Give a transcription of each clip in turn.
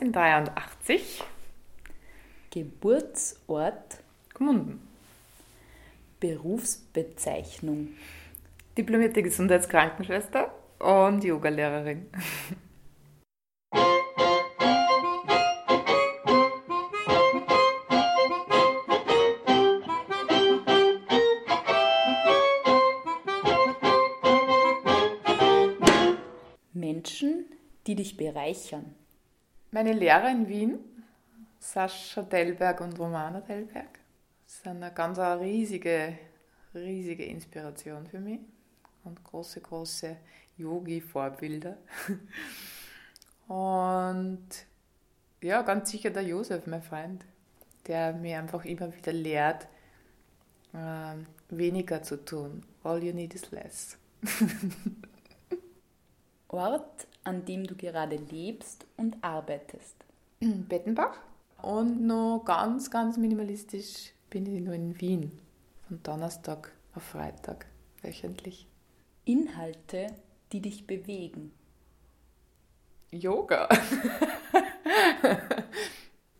1983, Geburtsort, Gmunden. Berufsbezeichnung. Diplomierte Gesundheitskrankenschwester und Yogalehrerin. Menschen, die dich bereichern. Meine Lehrer in Wien, Sascha Dellberg und Romana Dellberg, sind eine ganz eine riesige, riesige Inspiration für mich und große, große Yogi-Vorbilder. Und ja, ganz sicher der Josef, mein Freund, der mir einfach immer wieder lehrt, ähm, weniger zu tun. All you need is less. Ort, an dem du gerade lebst und arbeitest. Bettenbach. Und noch ganz, ganz minimalistisch bin ich nur in Wien. Von Donnerstag auf Freitag wöchentlich. Inhalte, die dich bewegen. Yoga.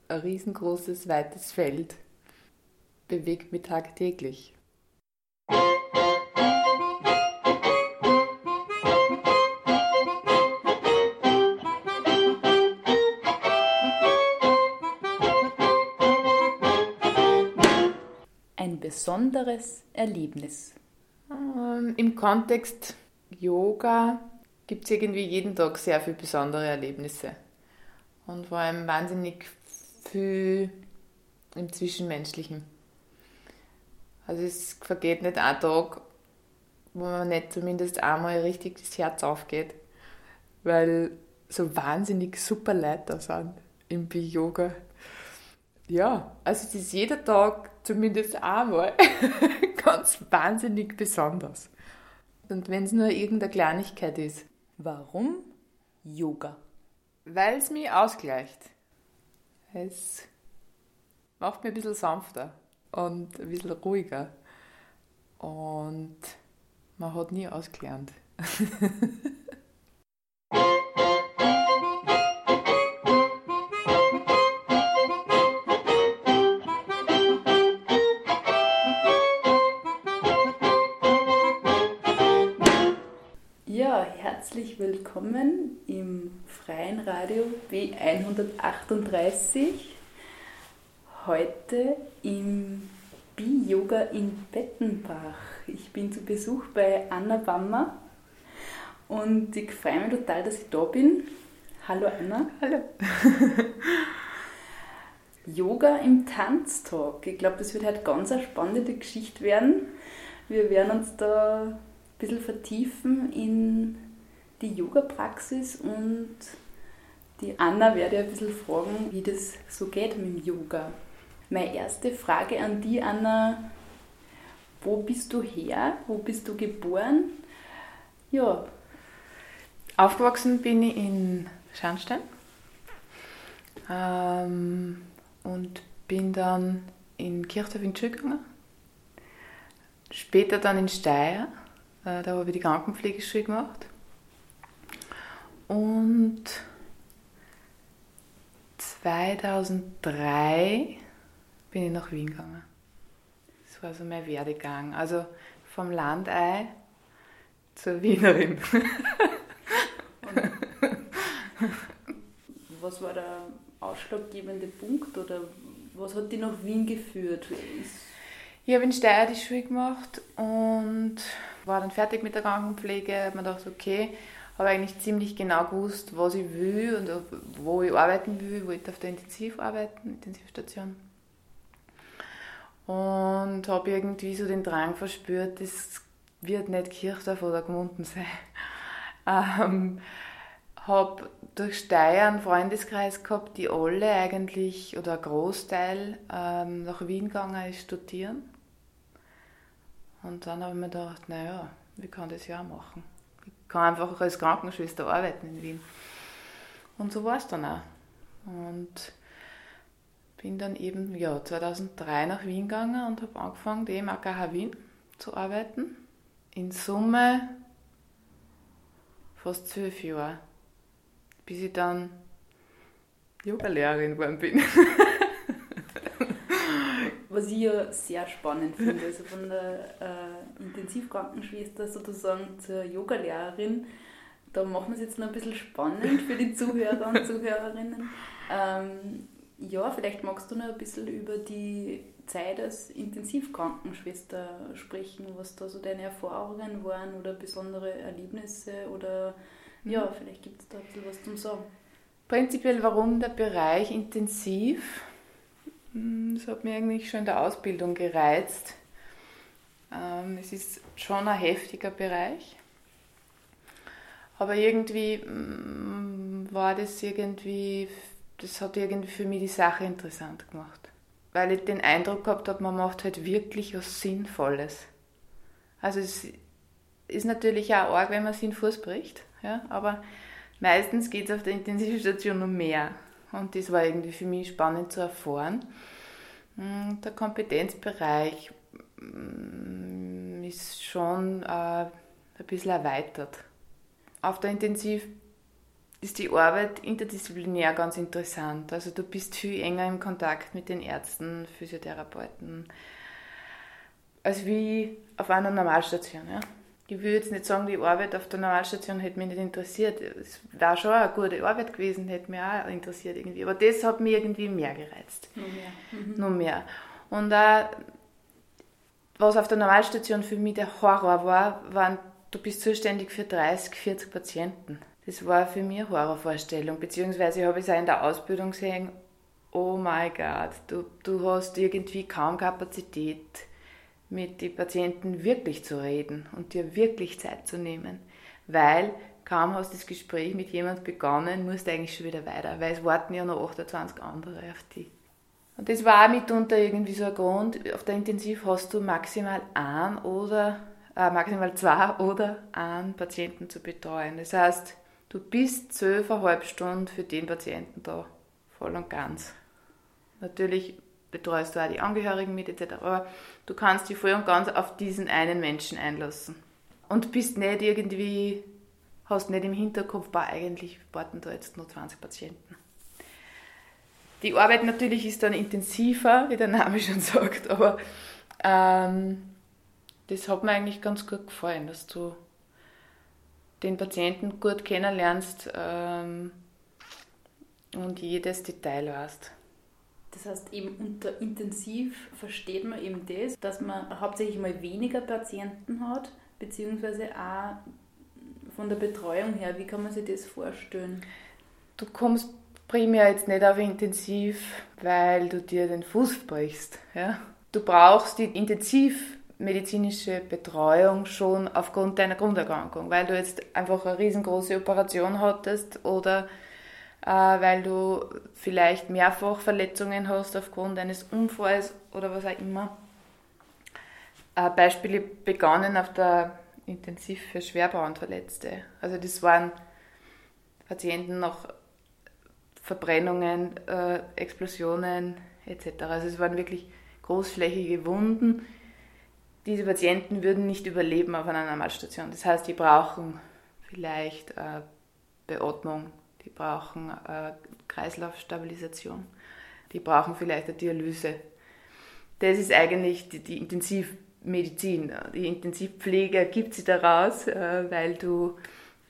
Ein riesengroßes, weites Feld. Bewegt mich tagtäglich. Besonderes Erlebnis. Ähm, Im Kontext Yoga gibt es irgendwie jeden Tag sehr viele besondere Erlebnisse. Und vor allem wahnsinnig viel im Zwischenmenschlichen. Also es vergeht nicht ein Tag, wo man nicht zumindest einmal richtig das Herz aufgeht, weil so wahnsinnig super Leute da sind im Bi-Yoga. Ja, also es ist jeder Tag zumindest einmal ganz wahnsinnig besonders. Und wenn es nur irgendeine Kleinigkeit ist. Warum Yoga? Weil es mich ausgleicht. Es macht mich ein bisschen sanfter und ein bisschen ruhiger. Und man hat nie ausgelernt. willkommen im freien Radio B138. Heute im Bi-Yoga in Bettenbach. Ich bin zu Besuch bei Anna Bammer und ich freue mich total, dass ich da bin. Hallo Anna. Hallo. Yoga im Tanztalk. Ich glaube, das wird heute ganz eine spannende Geschichte werden. Wir werden uns da ein bisschen vertiefen in die Yoga-Praxis und die Anna werde ein bisschen fragen, wie das so geht mit dem Yoga. Meine erste Frage an die, Anna, wo bist du her? Wo bist du geboren? Ja, Aufgewachsen bin ich in Scharnstein ähm, und bin dann in Kirchdorf in gegangen. Später dann in Steyr, äh, da habe ich die Krankenpflegeschule gemacht. Und 2003 bin ich nach Wien gegangen. Das war so mein Werdegang. Also vom Landei zur Wienerin. was war der ausschlaggebende Punkt oder was hat dich nach Wien geführt? Ich habe in Steyr die Schule gemacht und war dann fertig mit der Krankenpflege. Habe mir gedacht, okay, habe eigentlich ziemlich genau gewusst, was ich will und wo ich arbeiten will. Ich wollte auf der Intensiv arbeiten, Intensivstation. Und habe irgendwie so den Drang verspürt, das wird nicht Kirchdorf oder Gmunden sein. Ähm, habe durch Steyr einen Freundeskreis gehabt, die alle eigentlich, oder ein Großteil, ähm, nach Wien gegangen ist studieren. Und dann habe ich mir gedacht, naja, wie kann das ja machen? Kann einfach als Krankenschwester arbeiten in Wien. Und so war es dann auch. Und bin dann eben ja, 2003 nach Wien gegangen und habe angefangen, im AKH Wien zu arbeiten. In Summe fast zwölf Jahre bis ich dann Yoga-Lehrerin geworden bin. Was ich ja sehr spannend finde, also von der äh, Intensivkrankenschwester sozusagen zur Yogalehrerin, da machen wir es jetzt noch ein bisschen spannend für die Zuhörer und Zuhörerinnen. Ähm, ja, vielleicht magst du noch ein bisschen über die Zeit als Intensivkrankenschwester sprechen, was da so deine Erfahrungen waren oder besondere Erlebnisse oder ja, mhm. vielleicht gibt es da ein bisschen was zum Sagen. Prinzipiell, warum der Bereich intensiv? Hm, das hat mir eigentlich schon in der Ausbildung gereizt. Ähm, es ist schon ein heftiger Bereich. Aber irgendwie hm, war das irgendwie, das hat irgendwie für mich die Sache interessant gemacht. Weil ich den Eindruck gehabt habe, man macht halt wirklich was Sinnvolles. Also es ist natürlich auch arg, wenn man den Fuß bricht. Ja? Aber meistens geht es auf der Intensivstation um mehr. Und das war irgendwie für mich spannend zu erfahren. Hm, der Kompetenzbereich hm, ist schon äh, ein bisschen erweitert. Auf der Intensiv ist die Arbeit interdisziplinär ganz interessant. Also du bist viel enger im Kontakt mit den Ärzten, Physiotherapeuten, als wie auf einer Normalstation. Ja? Ich will jetzt nicht sagen, die Arbeit auf der Normalstation hätte mich nicht interessiert. Es war schon eine gute Arbeit gewesen, hätte mich auch interessiert irgendwie. Aber das hat mich irgendwie mehr gereizt. Nur mehr. Mhm. Nur mehr. Und auch, was auf der Normalstation für mich der Horror war, waren, du bist zuständig für 30, 40 Patienten. Das war für mich eine Horrorvorstellung. Beziehungsweise habe ich es auch in der Ausbildung gesehen, oh mein Gott, du, du hast irgendwie kaum Kapazität mit den Patienten wirklich zu reden und dir wirklich Zeit zu nehmen, weil kaum hast du das Gespräch mit jemandem begonnen, musst du eigentlich schon wieder weiter, weil es warten ja noch 28 andere auf dich. Und das war auch mitunter irgendwie so ein Grund, auf der Intensiv hast du maximal ein oder äh, maximal zwei oder einen Patienten zu betreuen. Das heißt, du bist zwölfeinhalb Stunden für den Patienten da, voll und ganz. Natürlich betreust du auch die Angehörigen mit etc. Aber du kannst dich voll und ganz auf diesen einen Menschen einlassen. Und bist nicht irgendwie, hast nicht im Hinterkopf, boah, eigentlich warten da jetzt nur 20 Patienten. Die Arbeit natürlich ist dann intensiver, wie der Name schon sagt, aber ähm, das hat mir eigentlich ganz gut gefallen, dass du den Patienten gut kennenlernst ähm, und jedes Detail weißt. Das heißt, eben unter intensiv versteht man eben das, dass man hauptsächlich mal weniger Patienten hat, beziehungsweise auch von der Betreuung her, wie kann man sich das vorstellen? Du kommst primär jetzt nicht auf intensiv, weil du dir den Fuß brichst. Ja? Du brauchst die intensivmedizinische Betreuung schon aufgrund deiner Grunderkrankung, weil du jetzt einfach eine riesengroße Operation hattest oder weil du vielleicht mehrfach Verletzungen hast aufgrund eines Unfalls oder was auch immer. Äh, Beispiele begannen auf der Intensiv für Schwerbauernverletzte. Also das waren Patienten nach Verbrennungen, äh, Explosionen etc. Also es waren wirklich großflächige Wunden. Diese Patienten würden nicht überleben auf einer Normalstation. Das heißt, die brauchen vielleicht äh, Beatmung die brauchen äh, Kreislaufstabilisation, die brauchen vielleicht eine Dialyse. Das ist eigentlich die, die intensiv Medizin. Die Intensivpflege ergibt sich daraus, äh, weil du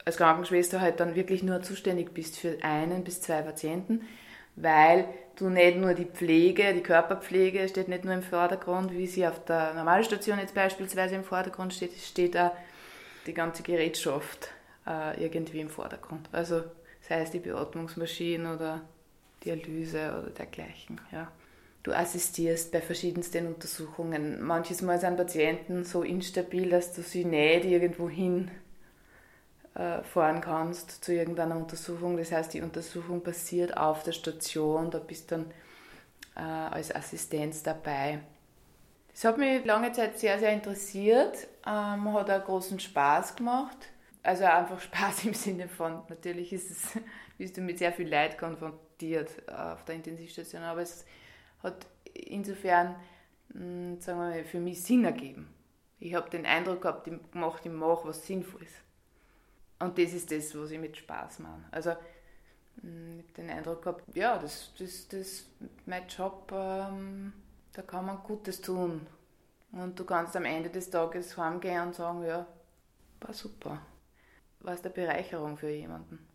als Krankenschwester halt dann wirklich nur zuständig bist für einen bis zwei Patienten, weil du nicht nur die Pflege, die Körperpflege steht nicht nur im Vordergrund, wie sie auf der Normalstation jetzt beispielsweise im Vordergrund steht, steht auch die ganze Gerätschaft äh, irgendwie im Vordergrund. Also sei es die Beatmungsmaschine oder Dialyse oder dergleichen. Ja. Du assistierst bei verschiedensten Untersuchungen. Manches Mal sind Patienten so instabil, dass du sie nicht irgendwo hin äh, kannst zu irgendeiner Untersuchung. Das heißt, die Untersuchung passiert auf der Station, da bist du dann äh, als Assistenz dabei. Das hat mich lange Zeit sehr, sehr interessiert, ähm, hat auch großen Spaß gemacht. Also einfach Spaß im Sinne von, natürlich ist es, bist du mit sehr viel Leid konfrontiert äh, auf der Intensivstation, aber es hat insofern, hm, sagen wir mal, für mich Sinn ergeben. Ich habe den Eindruck gehabt, ich mache, ich mache was Sinnvolles. Und das ist das, was ich mit Spaß mache. Also hm, ich habe den Eindruck gehabt, ja, das, das, das mein Job, ähm, da kann man Gutes tun. Und du kannst am Ende des Tages heimgehen und sagen, ja, war super. War es eine Bereicherung für jemanden.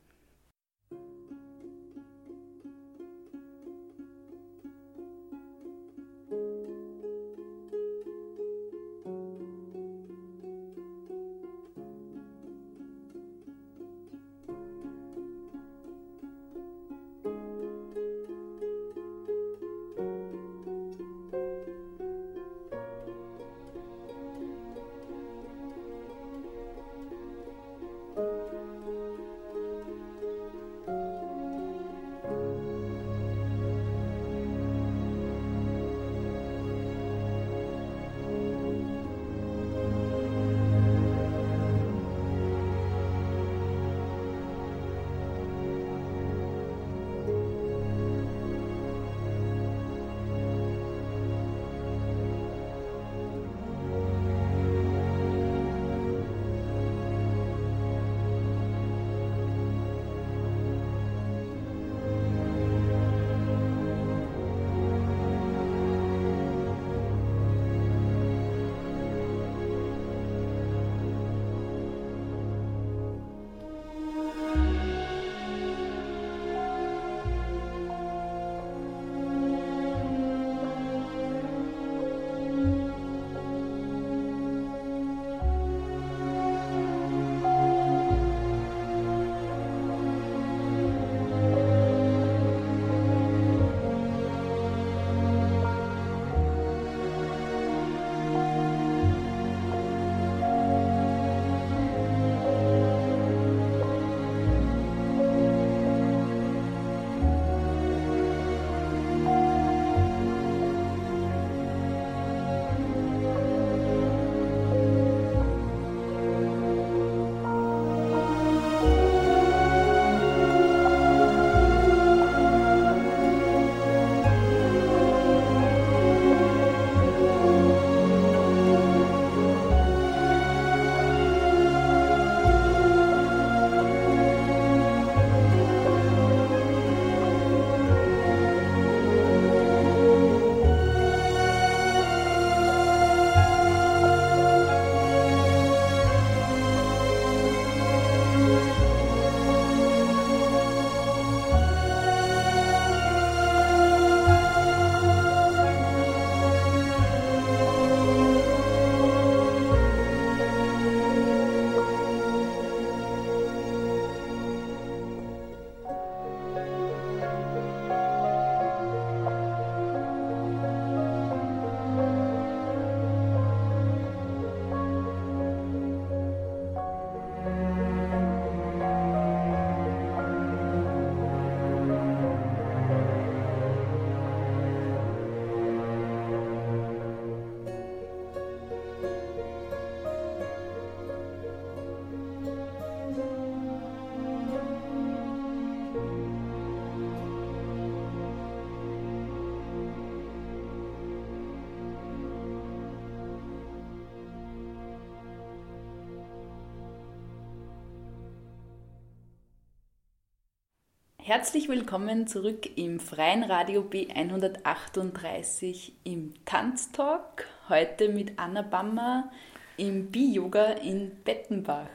Herzlich willkommen zurück im Freien Radio B138 im Tanztalk. Heute mit Anna Bammer im Bi-Yoga in Bettenbach.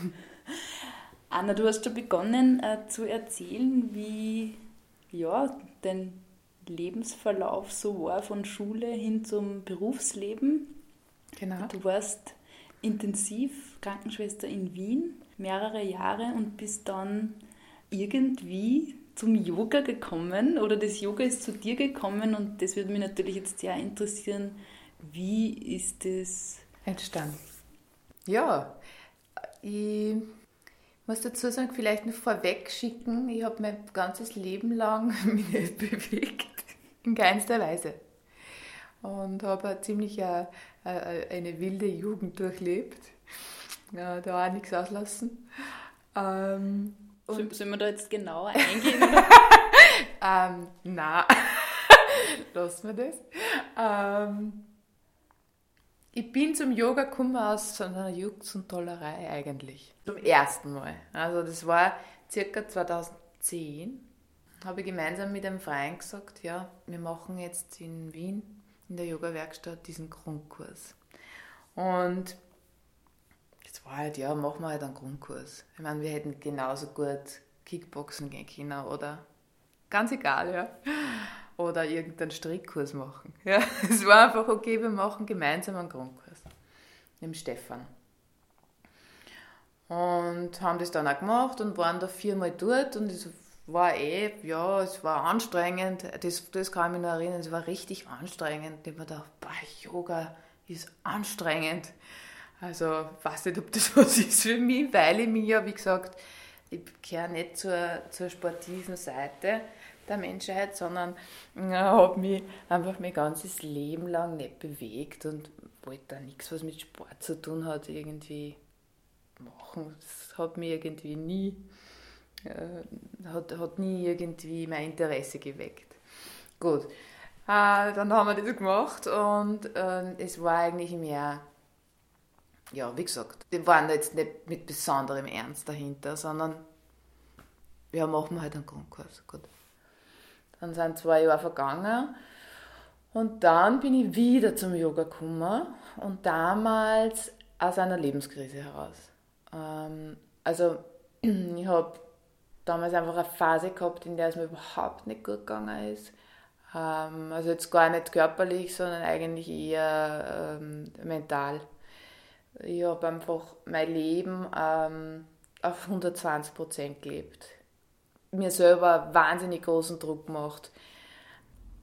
Anna, du hast schon begonnen äh, zu erzählen, wie ja, dein Lebensverlauf so war von Schule hin zum Berufsleben. Genau. Du warst intensiv Krankenschwester in Wien mehrere Jahre und bist dann irgendwie zum Yoga gekommen oder das Yoga ist zu dir gekommen und das würde mich natürlich jetzt sehr interessieren. Wie ist das entstanden? Ja, ich muss dazu sagen, vielleicht noch vorweg schicken, ich habe mein ganzes Leben lang mich nicht bewegt, in keinster Weise. Und habe ziemlich eine, eine wilde Jugend durchlebt. Da auch nichts auslassen. Ähm, und Sollen wir da jetzt genauer eingehen? ähm, na, lassen wir das. Ähm, ich bin zum Yoga gekommen aus einer Jux und Tollerei eigentlich. Zum ersten Mal. Also das war circa 2010. Habe ich gemeinsam mit einem Freund gesagt, ja, wir machen jetzt in Wien in der Yoga-Werkstatt diesen Grundkurs. Und halt, ja, machen wir halt einen Grundkurs. Ich meine, wir hätten genauso gut Kickboxen gehen können oder ganz egal, ja. Oder irgendeinen Strickkurs machen. Ja, es war einfach okay, wir machen gemeinsam einen Grundkurs. Mit dem Stefan. Und haben das dann auch gemacht und waren da viermal dort und es war eh, ja, es war anstrengend. Das, das kann ich mich noch erinnern, es war richtig anstrengend. Ich habe mir gedacht, boah, Yoga ist anstrengend. Also, weiß nicht, ob das was ist für mich, weil ich mich ja, wie gesagt, ich gehöre nicht zur, zur sportiven Seite der Menschheit, sondern ja, habe mich einfach mein ganzes Leben lang nicht bewegt und wollte da nichts, was mit Sport zu tun hat, irgendwie machen. Das hat mich irgendwie nie, äh, hat, hat nie irgendwie mein Interesse geweckt. Gut, äh, dann haben wir das gemacht und äh, es war eigentlich mehr ja, wie gesagt, die waren jetzt nicht mit besonderem Ernst dahinter, sondern ja, machen wir halt einen Grundkurs. Gut. Dann sind zwei Jahre vergangen und dann bin ich wieder zum Yoga gekommen und damals aus einer Lebenskrise heraus. Ähm, also ich habe damals einfach eine Phase gehabt, in der es mir überhaupt nicht gut gegangen ist. Ähm, also jetzt gar nicht körperlich, sondern eigentlich eher ähm, mental ich habe einfach mein Leben ähm, auf 120 Prozent gelebt. Mir selber wahnsinnig großen Druck gemacht.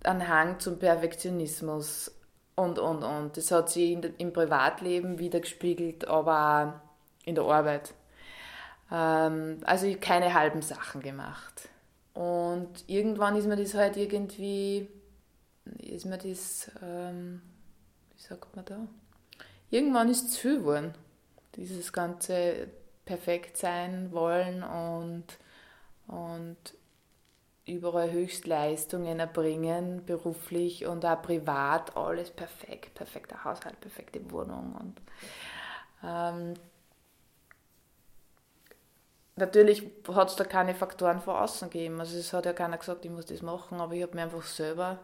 Ein Hang zum Perfektionismus und, und, und. Das hat sich in, im Privatleben wieder gespiegelt, aber auch in der Arbeit. Ähm, also ich keine halben Sachen gemacht. Und irgendwann ist mir das halt irgendwie, ist mir das, ähm, wie sagt man da? Irgendwann ist es viel geworden. Dieses ganze perfekt sein wollen und, und überall Höchstleistungen erbringen, beruflich und auch privat, alles perfekt, perfekter Haushalt, perfekte Wohnung. Und, ähm, natürlich hat es da keine Faktoren von außen gegeben. Also es hat ja keiner gesagt, ich muss das machen, aber ich habe mir einfach selber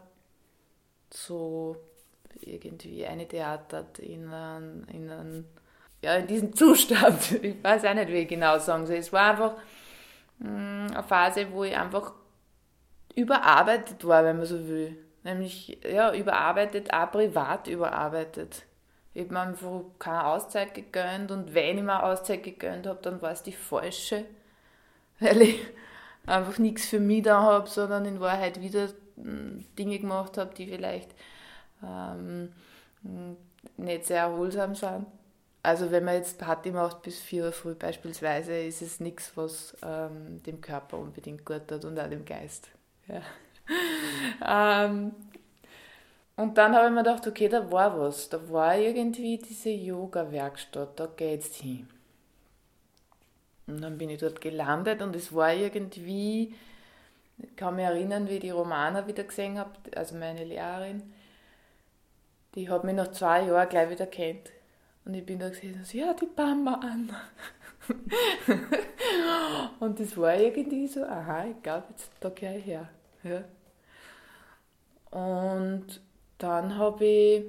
so irgendwie eine eingetheatert in, in, einen, ja, in diesen Zustand. Ich weiß auch nicht, wie ich genau sagen soll. Es war einfach mh, mm, eine Phase, wo ich einfach überarbeitet war, wenn man so will. Nämlich ja, überarbeitet, auch privat überarbeitet. Ich habe mir einfach keine Auszeit gegönnt und wenn ich mir Auszeit gegönnt habe, dann war es die falsche, weil ich einfach nichts für mich da habe, sondern in Wahrheit wieder mm, Dinge gemacht habe, die vielleicht ähm, nicht sehr erholsam sind. Also wenn man jetzt Party macht bis 4 Uhr früh beispielsweise, ist es nichts, was ähm, dem Körper unbedingt gut tut und auch dem Geist. Ja. ähm, und dann habe ich mir gedacht, okay, da war was. Da war irgendwie diese Yoga-Werkstatt, da geht's hin. Und dann bin ich dort gelandet und es war irgendwie, ich kann mich erinnern, wie ich die Romana wieder gesehen habe, also meine Lehrerin, die hat mich nach zwei Jahren gleich wieder kennt. Und ich bin da gesehen, so, ja, die Mama an. und das war irgendwie so, aha, ich glaube, jetzt da gleich her. Ja. Und dann habe ich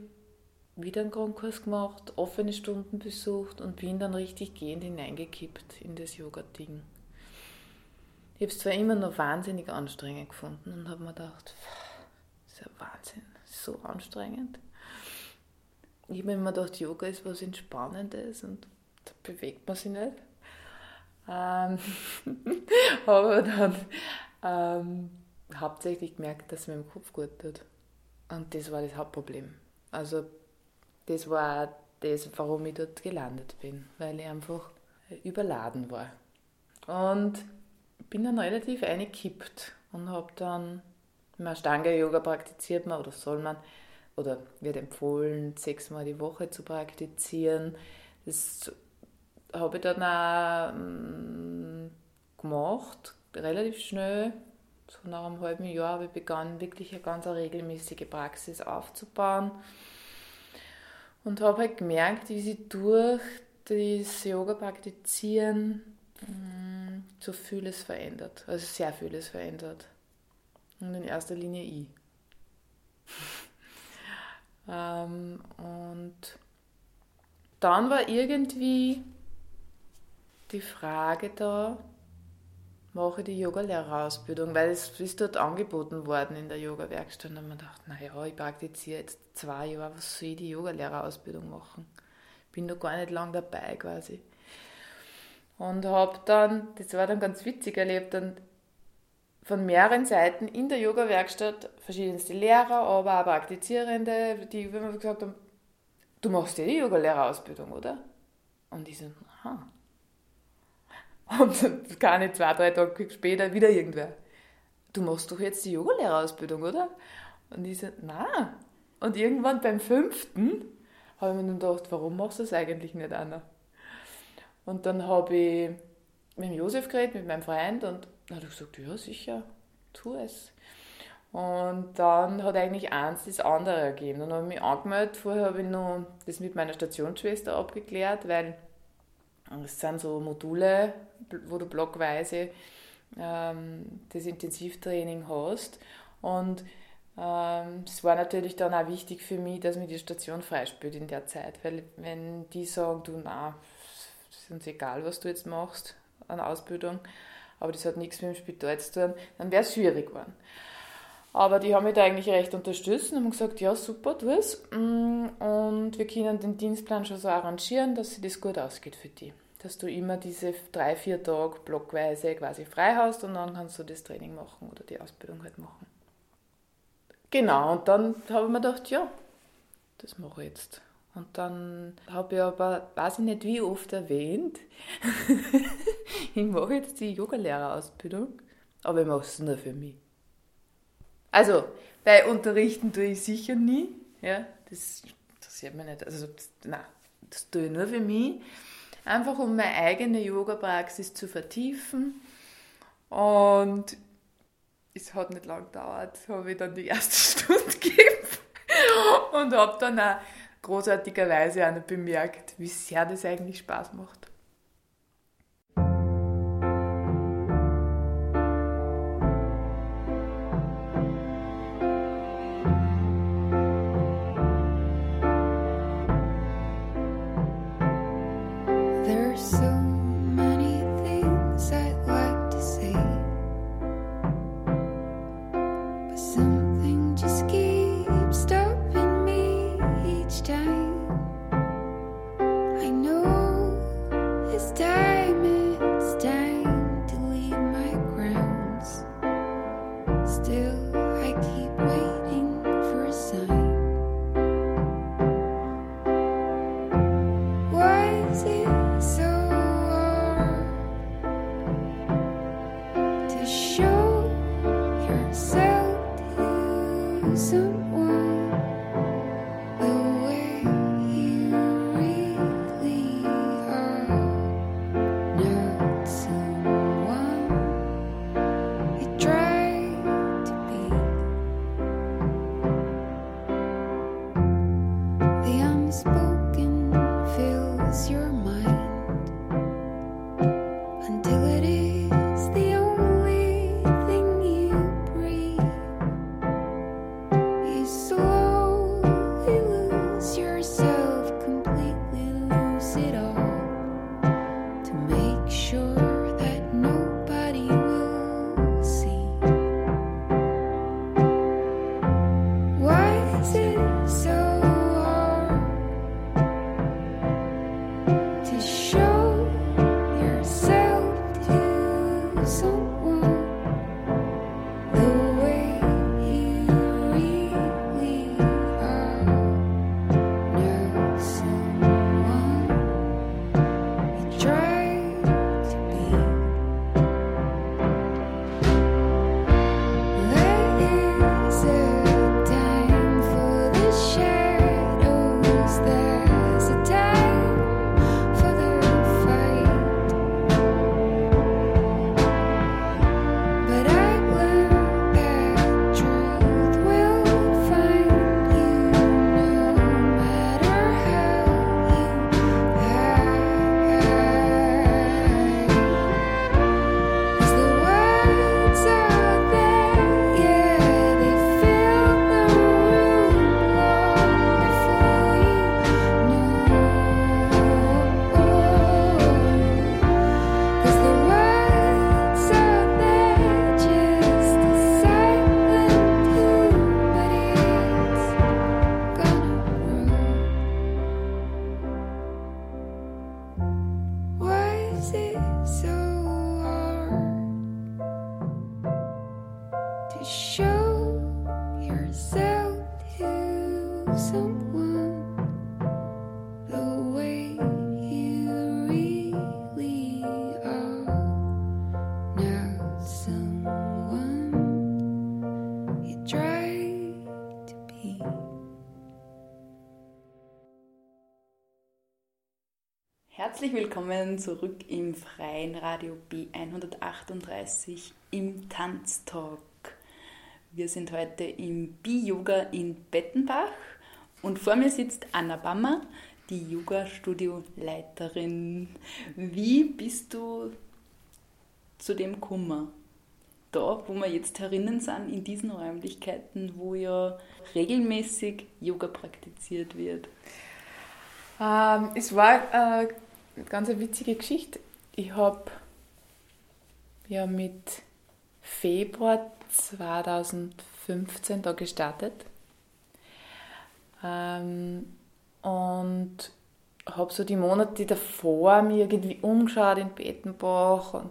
wieder einen Grundkurs gemacht, offene Stunden besucht und bin dann richtig gehend hineingekippt in das Yoga-Ding. Ich habe es zwar immer noch wahnsinnig anstrengend gefunden und habe mir gedacht, das ist ja Wahnsinn, so anstrengend. Ich habe immer gedacht, Yoga ist was Entspannendes und da bewegt man sich nicht. Ähm, aber dann ähm, hauptsächlich gemerkt, dass es mir im Kopf gut tut. Und das war das Hauptproblem. Also das war das, warum ich dort gelandet bin, weil ich einfach überladen war. Und bin dann relativ eingekippt und habe dann, wenn Stange-Yoga praktiziert man oder soll man, oder wird empfohlen, sechsmal die Woche zu praktizieren. Das habe ich dann auch ähm, gemacht, relativ schnell. So nach einem halben Jahr habe ich begonnen, wirklich eine ganz regelmäßige Praxis aufzubauen und habe halt gemerkt, wie sie durch das Yoga praktizieren mm, so vieles verändert. Also sehr vieles verändert. Und in erster Linie ich. ähm, und dann war irgendwie die Frage da, mache ich die Yogalehrerausbildung, weil es ist dort angeboten worden in der Yoga-Werkstatt. Und man dachte, naja, ich praktiziere jetzt zwei Jahre, was soll ich die Yogalehrerausbildung machen? Bin da gar nicht lang dabei quasi. Und habe dann, das war dann ganz witzig erlebt, dann von mehreren Seiten in der Yoga-Werkstatt verschiedenste Lehrer, aber auch Praktizierende, die immer gesagt haben, du machst ja die Yogalehrerausbildung, oder? Und ich so, aha. Und keine zwei, drei Tage später wieder irgendwer. Du machst doch jetzt die Yogalehrerausbildung, oder? Und ich so, na. Und irgendwann beim fünften habe ich mir dann gedacht, warum machst du das eigentlich nicht, Anna? Und dann habe ich mit dem Josef geredet, mit meinem Freund, und dann hat er gesagt, ja, sicher, tu es. Und dann hat eigentlich eins das andere ergeben. Dann habe ich mich angemeldet. Vorher habe ich noch das mit meiner Stationsschwester abgeklärt, weil es sind so Module, wo du blockweise ähm, das Intensivtraining hast. Und ähm, es war natürlich dann auch wichtig für mich, dass mir die Station freispielt in der Zeit. Weil wenn die sagen, du, na, ist uns egal, was du jetzt machst an Ausbildung, aber das hat nichts mit dem Spital zu tun, dann wäre es schwierig geworden. Aber die haben mich da eigentlich recht unterstützt und haben gesagt, ja super, tu es. Mm, und wir können den Dienstplan schon so arrangieren, dass sich das gut ausgeht für die. Dass du immer diese drei, vier Tage blockweise quasi frei hast und dann kannst du das Training machen oder die Ausbildung halt machen. Genau, und dann habe ich mir gedacht, ja, das mache ich jetzt. Und dann habe ich aber, weiß ich nicht wie oft erwähnt, ich mache jetzt die Yogalehrerausbildung, aber ich mache es nur für mich. Also, bei Unterrichten tue ich sicher nie. Ja, das interessiert mich nicht. Also, das, nein, das tue ich nur für mich. Einfach um meine eigene Yoga-Praxis zu vertiefen. Und es hat nicht lange gedauert, habe ich dann die erste Stunde gegeben und habe dann auch großartigerweise auch noch bemerkt, wie sehr das eigentlich Spaß macht. Herzlich willkommen zurück im freien Radio B138 im Tanztalk. Wir sind heute im Bi-Yoga in Bettenbach und vor mir sitzt Anna Bammer, die Yoga-Studio-Leiterin. Wie bist du zu dem Kummer? Da, wo wir jetzt herinnen sind, in diesen Räumlichkeiten, wo ja regelmäßig Yoga praktiziert wird. Ähm, es war äh, eine ganz witzige Geschichte. Ich habe ja mit Februar 2015 da gestartet ähm, und habe so die Monate davor mir irgendwie umgeschaut in Bettenbach und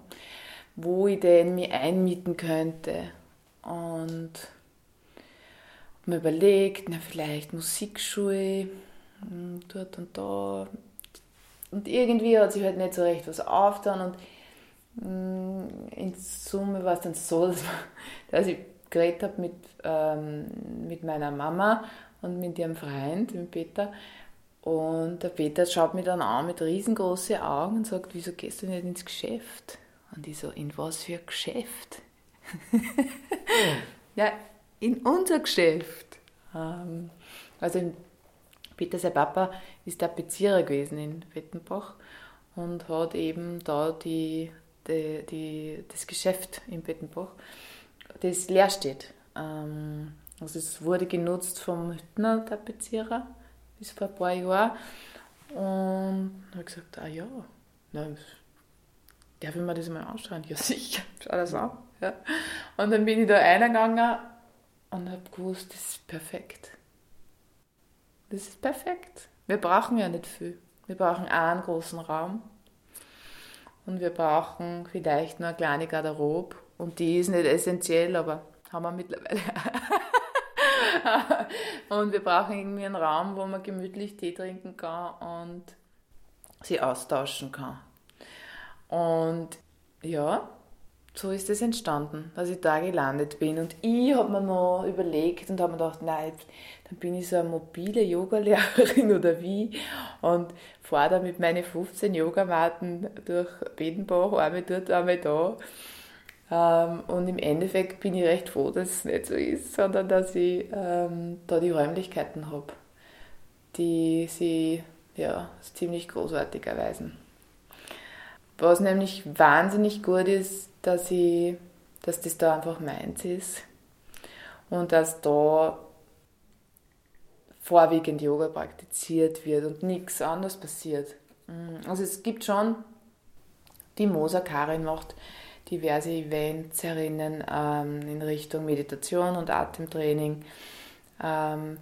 wo ich denn mich einmieten könnte und mir überlegt, na vielleicht Musikschule hm, dort und da und irgendwie hat sich halt nicht so recht was aufgetan und mm, in Summe war es dann so, dass, dass ich geredet habe mit, ähm, mit meiner Mama und mit ihrem Freund, mit Peter. Und der Peter schaut mich dann an mit riesengroßen Augen und sagt, wieso gehst du nicht ins Geschäft? Und ich so, in was für ein Geschäft? ja, in unser Geschäft. Ähm, also in Peter, sein Papa, ist Tapezierer gewesen in Wettenbach und hat eben da die, die, die, das Geschäft in Wettenbach, das leer steht. Ähm, also es wurde genutzt vom Hüttner Tapezierer bis vor ein paar Jahren. Und habe gesagt, ah ja, na, darf ich mir das mal anschauen? Ja sicher, schau das an. Ja. Und dann bin ich da reingegangen und habe gewusst, das ist perfekt. Das ist perfekt. Wir brauchen ja nicht viel. Wir brauchen einen großen Raum und wir brauchen vielleicht nur eine kleine Garderobe und die ist nicht essentiell, aber haben wir mittlerweile. und wir brauchen irgendwie einen Raum, wo man gemütlich Tee trinken kann und sie austauschen kann. Und ja, so ist es entstanden, dass ich da gelandet bin. Und ich habe mir noch überlegt und habe mir gedacht, nein, bin ich so eine mobile Yogalehrerin oder wie. Und fahre da mit meinen 15 Yogamatten durch Bedenbach, einmal dort, einmal da. Ähm, und im Endeffekt bin ich recht froh, dass es nicht so ist, sondern dass ich ähm, da die Räumlichkeiten habe, die sie ja, ziemlich großartig erweisen. Was nämlich wahnsinnig gut ist, dass, ich, dass das da einfach meins ist und dass da vorwiegend Yoga praktiziert wird und nichts anderes passiert. Mm, also es gibt schon, die Mosa Karin macht diverse Events herinnen ähm, in Richtung Meditation und Atemtraining. Ähm,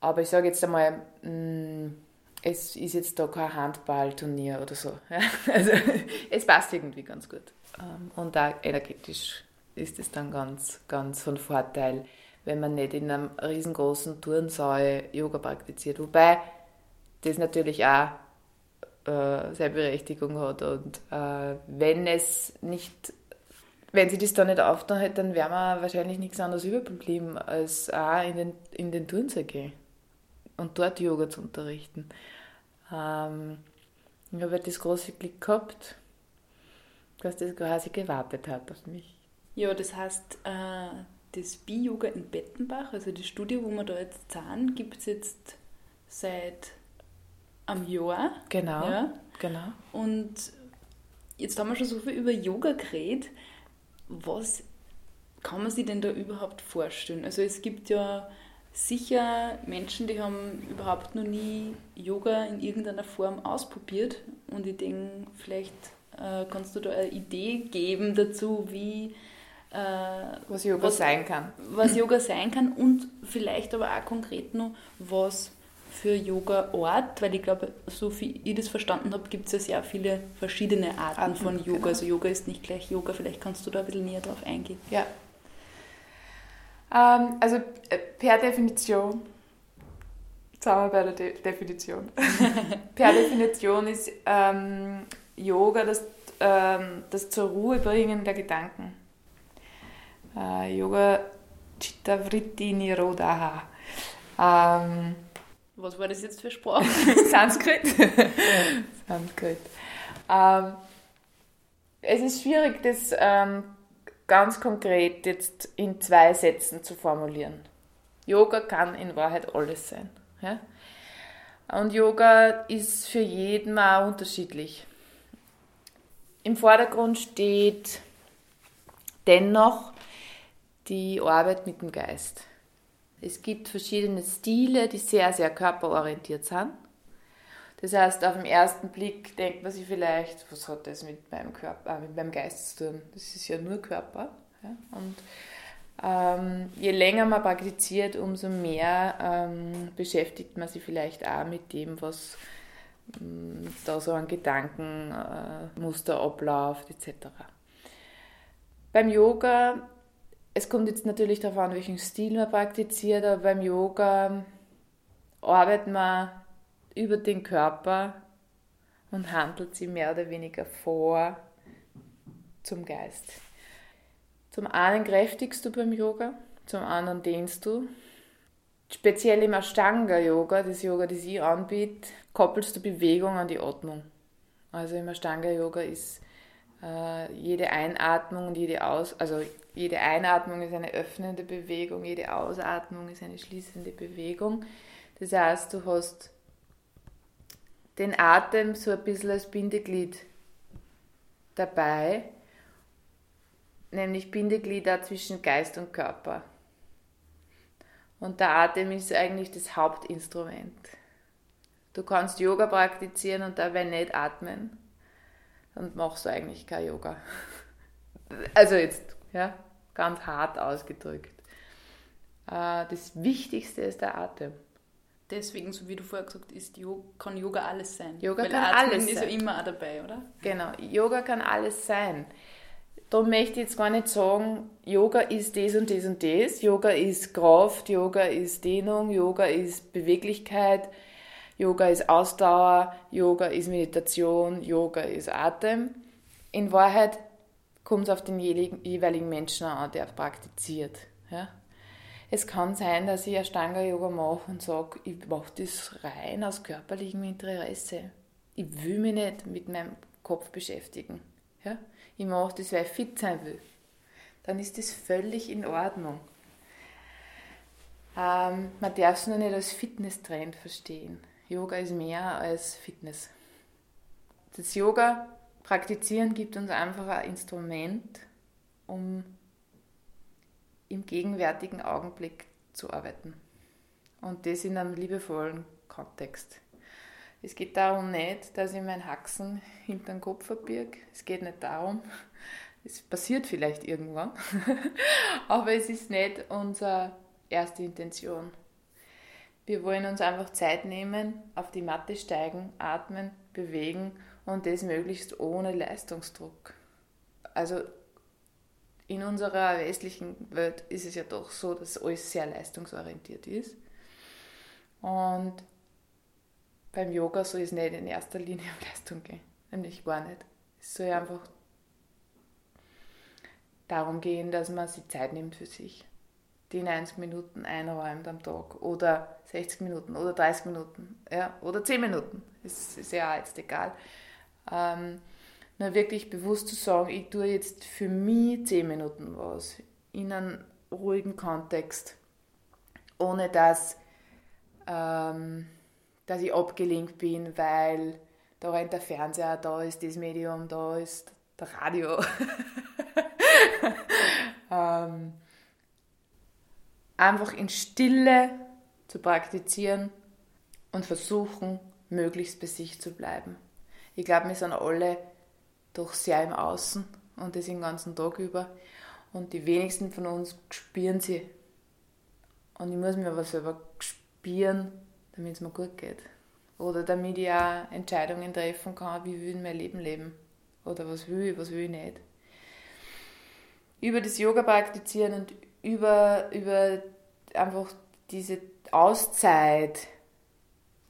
aber ich sage jetzt einmal, mh, mm, es ist jetzt da kein Handballturnier oder so. Also es passt irgendwie ganz gut. Ähm, und da energetisch ist es dann ganz, ganz von Vorteil, wenn man nicht in einem riesengroßen Turnsaal Yoga praktiziert. Wobei das natürlich auch äh, seine Berechtigung hat. Und äh, wenn es nicht, wenn sie das da nicht aufgetan hätte, dann wäre mir wahrscheinlich nichts anderes übergeblieben, als auch in den, in den Turnsaal gehen und dort Yoga zu unterrichten. Ähm, ich habe das große Glück gehabt, dass das quasi gewartet hat auf mich. Ja, das heißt, äh, das Bi-Yoga in Bettenbach, also das Studio, wo wir da jetzt sind, gibt es jetzt seit einem Jahr. Genau. Ja. genau. Und jetzt haben wir schon so viel über Yoga geredet. Was kann man sich denn da überhaupt vorstellen? Also es gibt ja sicher Menschen, die haben überhaupt noch nie Yoga in irgendeiner Form ausprobiert und ich denke, vielleicht äh, kannst du da eine Idee geben dazu, wie was Yoga was, sein kann. Was Yoga sein kann und vielleicht aber auch konkret noch, was für Yoga-Ort, weil ich glaube, so wie ich das verstanden habe, gibt es ja sehr viele verschiedene Arten, Arten von Yoga. Genau. Also Yoga ist nicht gleich Yoga, vielleicht kannst du da ein bisschen näher drauf eingehen. Ja, ähm, also äh, per Definition, sagen wir bei der De Definition, per Definition ist ähm, Yoga das, ähm, das zur Ruhe bringen der Gedanken. Äh, Yoga Chitta Vritti Nirodha. Ähm, Was war das jetzt für Sprache? Sanskrit. Sanskrit. Ähm, es ist schwierig, das ähm, ganz konkret jetzt in zwei Sätzen zu formulieren. Yoga kann in Wahrheit alles sein. Ja? Und Yoga ist für jeden mal unterschiedlich. Im Vordergrund steht dennoch die Arbeit mit dem Geist. Es gibt verschiedene Stile, die sehr, sehr körperorientiert sind. Das heißt, auf den ersten Blick denkt man sich vielleicht, was hat das mit meinem Körper, äh, mit meinem Geist zu tun? Das ist ja nur Körper. Ja? Und ähm, je länger man praktiziert, umso mehr ähm, beschäftigt man sich vielleicht auch mit dem, was ähm, da so an Gedankenmuster äh, abläuft, etc. Beim Yoga, es kommt jetzt natürlich darauf an, welchen Stil man praktiziert, aber beim Yoga arbeitet man über den Körper und handelt sie mehr oder weniger vor zum Geist. Zum einen kräftigst du beim Yoga, zum anderen dehnst du. Speziell im Ashtanga-Yoga, das Yoga, das ich anbiete, koppelst du Bewegung an die Atmung. Also im Ashtanga-Yoga ist äh, jede Einatmung und jede Aus, also jede Einatmung ist eine öffnende Bewegung, jede Ausatmung ist eine schließende Bewegung. Das heißt, du hast den Atem so ein bisschen als Bindeglied dabei, nämlich Bindeglied auch zwischen Geist und Körper. Und der Atem ist eigentlich das Hauptinstrument. Du kannst Yoga praktizieren und dabei nicht atmen, dann machst du eigentlich kein Yoga. Also jetzt, ja, ganz hart ausgedrückt. Äh, das Wichtigste ist der Atem deswegen, so wie du vorher gesagt hast, kann Yoga alles sein. Yoga Weil kann Atmen alles ist sein. ja immer auch dabei, oder? Genau, Yoga kann alles sein. Da möchte ich jetzt gar nicht sagen, Yoga ist das und das und das. Yoga ist Kraft, Yoga ist Dehnung, Yoga ist Beweglichkeit, Yoga ist Ausdauer, Yoga ist Meditation, Yoga ist Atem. In Wahrheit kommt es auf den jeweiligen Menschen an, der praktiziert. Ja? Es kann sein, dass ich Ashtanga-Yoga mache und sage, ich mache das rein aus körperlichem Interesse. Ich will mich nicht mit meinem Kopf beschäftigen. Ja? Ich mache das, weil ich fit sein will. Dann ist das völlig in Ordnung. Ähm, man darf es nur nicht als Fitness-Trend verstehen. Yoga ist mehr als Fitness. Das Yoga praktizieren gibt uns einfach ein Instrument, um im gegenwärtigen Augenblick zu arbeiten. Und das in einem liebevollen Kontext. Es geht darum nicht, dass ich meinen Haxen hinter den Kopf verbirge. Es geht nicht darum. Es passiert vielleicht irgendwann. Aber es ist nicht unsere erste Intention. Wir wollen uns einfach Zeit nehmen, auf die Matte steigen, atmen, bewegen und das möglichst ohne Leistungsdruck. Also in unserer westlichen Welt ist es ja doch so, dass alles sehr leistungsorientiert ist. Und beim Yoga soll es nicht in erster Linie um Leistung gehen. Nämlich gar nicht. Es soll einfach darum gehen, dass man sich Zeit nimmt für sich. Die 90 Minuten einräumt am Tag oder 60 Minuten oder 30 Minuten ja, oder 10 Minuten. Das ist ja jetzt egal. Ähm, nur wirklich bewusst zu sagen, ich tue jetzt für mich 10 Minuten was in einem ruhigen Kontext, ohne dass ähm, dass ich abgelenkt bin, weil da rennt der Fernseher, da ist das Medium, da ist der Radio. ähm, einfach in Stille zu praktizieren und versuchen, möglichst bei sich zu bleiben. Ich glaube, wir sind alle doch sehr im Außen und das den ganzen Tag über. Und die wenigsten von uns spüren sie. Und ich muss mir aber selber spüren, damit es mir gut geht. Oder damit ich auch Entscheidungen treffen kann, wie will ich mein Leben leben. Oder was will ich, was will ich nicht. Über das Yoga praktizieren und über, über einfach diese Auszeit,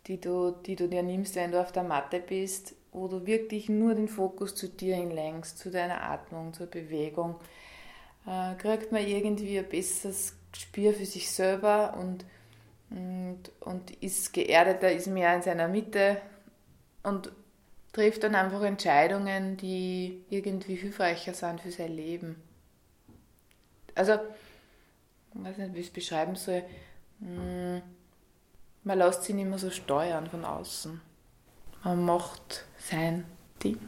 die du, die du dir nimmst, wenn du auf der Matte bist, wo du wirklich nur den Fokus zu dir hinlenkst, zu deiner Atmung, zur Bewegung, äh, kriegt man irgendwie ein besseres Gespür für sich selber und und, und ist geerdeter, ist mehr in seiner Mitte und trifft dann einfach Entscheidungen, die irgendwie hilfreicher sind für sein Leben. Also, ich weiß nicht, wie ich es beschreiben soll. Hm, man lässt sich nicht mehr so steuern von außen. Man macht sein Ding.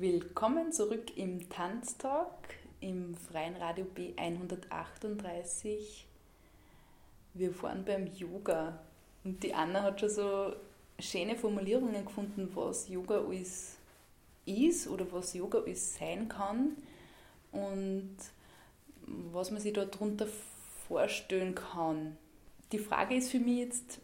Willkommen zurück im Tanztalk im Freien Radio B138. Wir fahren beim Yoga und die Anna hat schon so schöne Formulierungen gefunden, was Yoga alles ist oder was Yoga alles sein kann und was man sich darunter vorstellen kann. Die Frage ist für mich jetzt,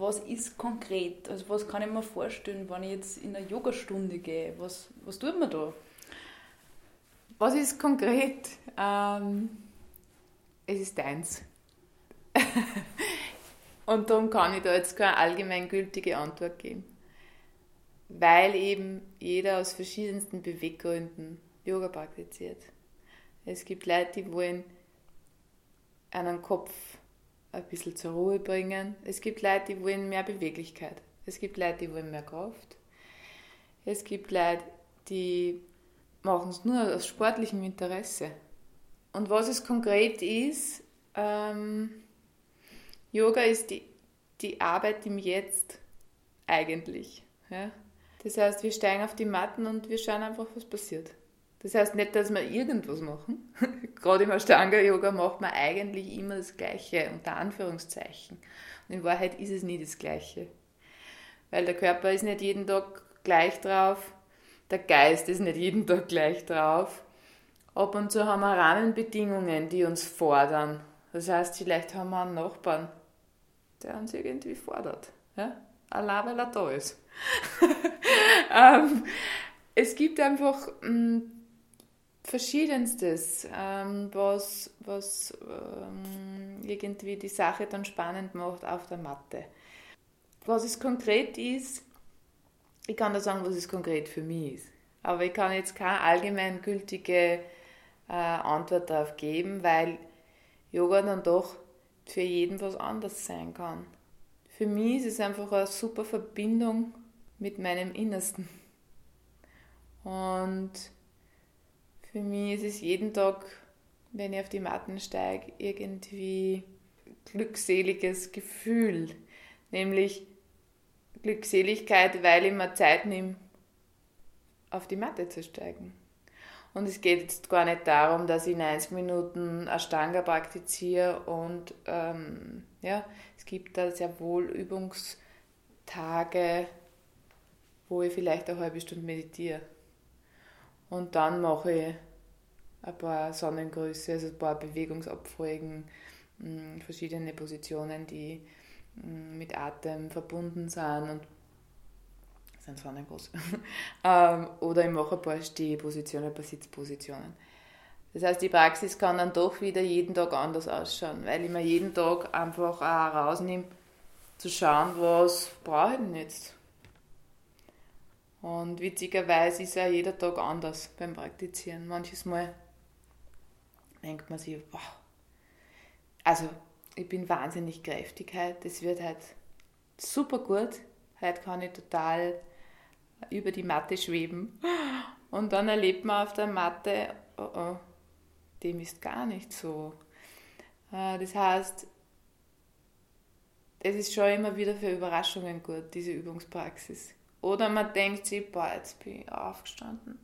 was ist konkret? Also was kann ich mir vorstellen, wenn ich jetzt in eine Yogastunde gehe? Was, was tut man da? Was ist konkret? Ähm, es ist deins. Und darum kann ich da jetzt keine allgemeingültige Antwort geben. Weil eben jeder aus verschiedensten Beweggründen Yoga praktiziert. Es gibt Leute, die wollen einen Kopf ein bisschen zur Ruhe bringen. Es gibt Leute, die wollen mehr Beweglichkeit. Es gibt Leute, die wollen mehr Kraft. Es gibt Leute, die machen es nur aus sportlichem Interesse. Und was es konkret ist, ähm, Yoga ist die, die Arbeit im Jetzt eigentlich. Ja? Das heißt, wir steigen auf die Matten und wir schauen einfach, was passiert. Das heißt nicht, dass wir irgendwas machen. Gerade im Ashtanga-Yoga macht man eigentlich immer das Gleiche, unter Anführungszeichen. Und in Wahrheit ist es nie das Gleiche. Weil der Körper ist nicht jeden Tag gleich drauf, der Geist ist nicht jeden Tag gleich drauf. Ab und zu haben wir Rahmenbedingungen, die uns fordern. Das heißt, vielleicht haben wir einen Nachbarn, der uns irgendwie fordert. Ja? Allein weil er da ist. ähm, es gibt einfach mh, mm, Verschiedenstes, ähm, was, was ähm, irgendwie die Sache dann spannend macht auf der Matte. Was es konkret ist, ich kann da sagen, was es konkret für mich ist. Aber ich kann jetzt keine allgemeingültige äh, Antwort darauf geben, weil Yoga dann doch für jeden was anderes sein kann. Für mich ist es einfach eine super Verbindung mit meinem Innersten. Und für mich ist es jeden Tag, wenn ich auf die Matten steige, irgendwie glückseliges Gefühl. Nämlich Glückseligkeit, weil ich mir Zeit nehme, auf die Matte zu steigen. Und es geht jetzt gar nicht darum, dass ich 90 Minuten Ashtanga praktiziere und ähm, ja, es gibt da sehr wohl Übungstage, wo ich vielleicht eine halbe Stunde meditiere. Und dann mache ich ein paar Sonnengrüße, also ein paar Bewegungsabfolgen, mm, verschiedene Positionen, die mm, mit Atem verbunden sind und sind Sonnengruß. Ähm, oder ich mache ein paar Stehpositionen, ein paar Sitzpositionen. Das heißt, die Praxis kann dann doch wieder jeden Tag anders ausschauen, weil ich mir jeden Tag einfach auch rausnehme, zu schauen, was brauche ich denn jetzt? Und witzigerweise ist ja jeder Tag anders beim Praktizieren. Manches Mal denkt man sich, wow, also ich bin wahnsinnig kräftig heute, das wird halt super gut. Heute kann ich total über die Matte schweben. Und dann erlebt man auf der Matte, oh oh, dem ist gar nicht so. Äh, das heißt, es ist schon immer wieder für Überraschungen gut, diese Übungspraxis. Oder man denkt sich, boah, jetzt bin ich aufgestanden.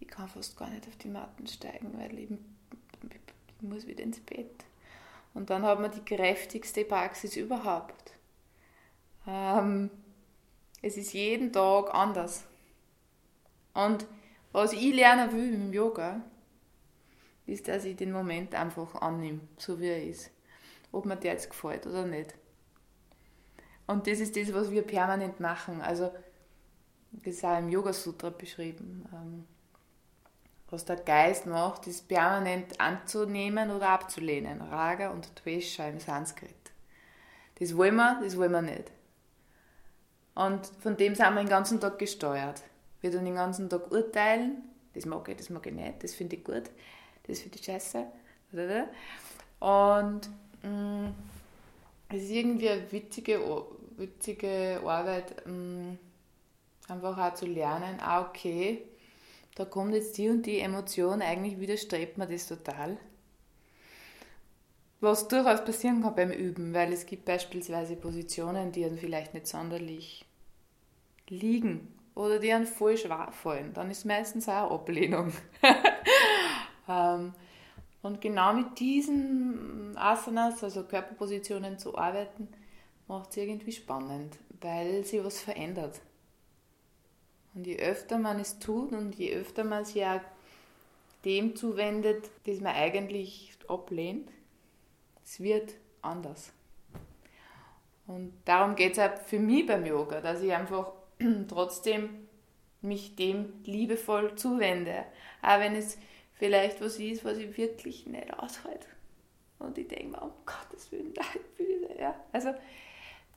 Ich kann fast gar nicht auf die Matten steigen, weil ich, ich muss wieder ins Bett. Und dann hat man die kräftigste Praxis überhaupt. Ähm, es ist jeden Tag anders. Und was ich lernen will im Yoga, ist, dass ich den Moment einfach annehme, so wie er ist. Ob mir der jetzt gefällt oder nicht. Und das ist das, was wir permanent machen. Also das ist auch im Yoga Sutra beschrieben. Ähm, was der Geist macht, ist permanent anzunehmen oder abzulehnen. Raga und Dvesha im Sanskrit. Das wollen wir, das wollen wir nicht. Und von dem sind wir den ganzen Tag gesteuert. Wir tun den ganzen Tag urteilen, das mag ich, das mag ich nicht, das finde ich gut, das finde ich scheiße. Und mm, es ist irgendwie eine witzige, witzige Arbeit, mh, mm, einfach auch zu lernen, ah okay, da kommt jetzt die und die Emotion, eigentlich widerstrebt mir das total. Was durchaus passieren kann beim Üben, weil es gibt beispielsweise Positionen, die dann vielleicht nicht sonderlich liegen oder die einen voll schwer fallen, dann ist meistens auch eine Ablehnung. ähm, und genau mit diesen Asanas, also Körperpositionen zu arbeiten, macht es irgendwie spannend, weil sie was verändert. Und je öfter man es tut und je öfter man sich ja dem zuwendet, das man eigentlich ablehnt, es wird anders. Und darum geht es auch für mich beim Yoga, dass ich einfach trotzdem mich dem liebevoll zuwende. Auch wenn es vielleicht was ist, was ich wirklich nicht aushalte. Und ich denke mir, um Gottes Willen, nein, bitte. Ja. Also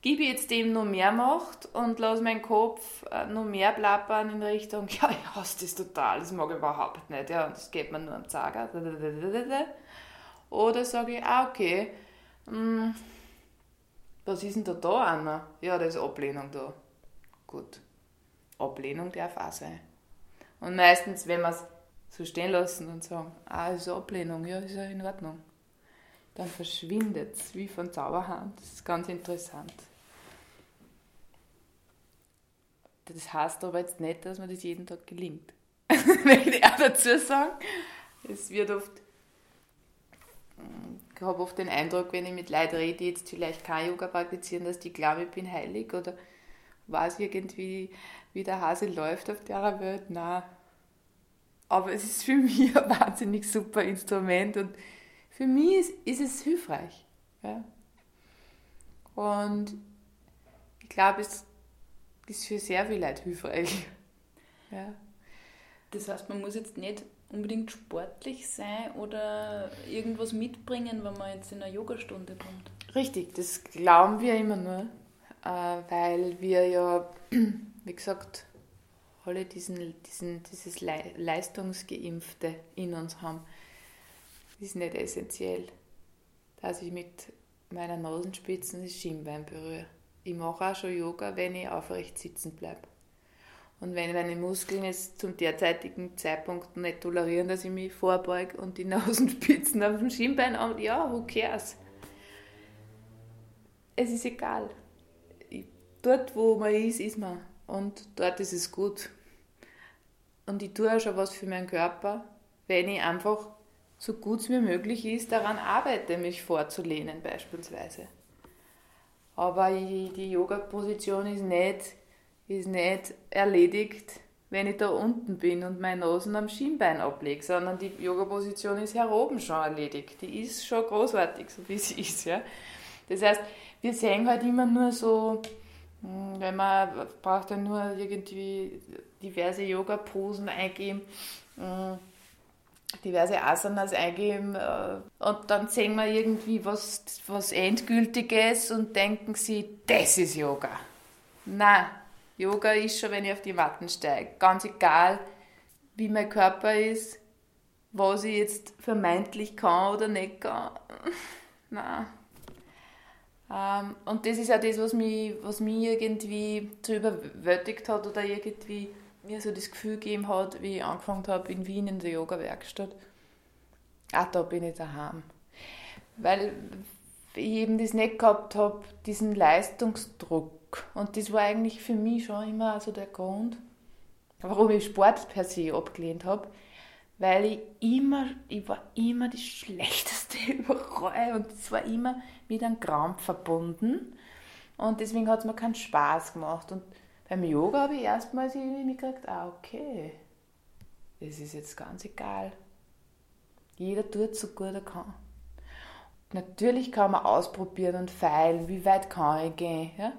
gebe jetzt dem noch mehr Macht und lasse meinen Kopf äh, noch mehr plappern in Richtung, ja, ich hasse das total, das mag ich überhaupt nicht, ja, das geht mir nur am Zager. Oder sage ich, ah, okay, mh, hm, was ist denn da da, Anna? Ja, da ist Ablehnung da. Gut. Ablehnung darf auch sein. Und meistens, wenn wir es so stehen lassen und sagen, ah, ist Ablehnung, ja, ist ja in Ordnung, dann verschwindet es wie von Zauberhand. Das ist ganz interessant. Das heißt aber jetzt nicht, dass mir das jeden Tag gelingt. Möchte ich auch dazu sagen. Es wird oft ich habe oft den Eindruck, wenn ich mit Leuten rede, die jetzt vielleicht kein Yoga praktizieren, dass die glauben, ich bin heilig oder weiß irgendwie, wie der Hase läuft auf der Welt. Nein. Aber es ist für mich ein wahnsinnig super Instrument und für mich ist, ist es hilfreich. Ja. Und ich glaube, es ist für sehr viele Leute hilfreich. Ja. Das heißt, man muss jetzt nicht unbedingt sportlich sein oder irgendwas mitbringen, wenn man jetzt in eine Yogastunde kommt. Richtig, das glauben wir immer nur, äh, weil wir ja, wie gesagt, alle diesen, diesen, dieses Leistungsgeimpfte in uns haben. Das ist nicht essentiell, dass ich mit meiner Nasenspitzen das Schienbein berühre. Ich mache auch schon Yoga, wenn ich aufrecht sitzen bleibe. Und wenn meine Muskeln jetzt zum derzeitigen Zeitpunkt nicht tolerieren, dass ich mich vorbeuge und die Nasenspitzen auf dem Schienbein an, ja, who cares? Es ist egal. Dort, wo man ist, ist man. Und dort ist es gut. Und ich tue auch schon was für meinen Körper, wenn ich einfach so gut es mir möglich ist, daran arbeite, mich vorzulehnen beispielsweise. Aber die Yoga-Position ist nicht ist nicht erledigt, wenn ich da unten bin und meine Nasen am Schienbein ablege, sondern die Yoga-Position ist hier oben schon erledigt. Die ist schon großartig, so wie sie ist. Ja? Das heißt, wir sehen halt immer nur so, hm, wenn man braucht ja nur irgendwie diverse Yoga-Posen eingeben, hm, diverse Asanas eingeben äh, und dann sehen wir irgendwie was, was Endgültiges und denken sie, das ist Yoga. Nein, Yoga ist schon, wenn ich auf die Matten steige. Ganz egal, wie mein Körper ist, was ich jetzt vermeintlich kann oder nicht kann. Nein. Ähm, und das ist auch das, was mich, was mich irgendwie zu überwältigt hat oder irgendwie mir so das Gefühl gegeben hat, wie ich angefangen habe in Wien in der Yoga-Werkstatt. Ah, da bin ich daheim. Weil ich eben das nicht gehabt habe, diesen Leistungsdruck und das war eigentlich für mich schon immer also der Grund, warum ich Sport per se abgelehnt habe. Weil ich immer, ich war immer die Schlechteste überall und es war immer mit einem Krampf verbunden. Und deswegen hat es mir keinen Spaß gemacht. Und beim Yoga habe ich erstmals mitgekriegt, ah, okay, das ist jetzt ganz egal. Jeder tut so gut er kann. Natürlich kann man ausprobieren und feilen, wie weit kann ich gehen. Ja?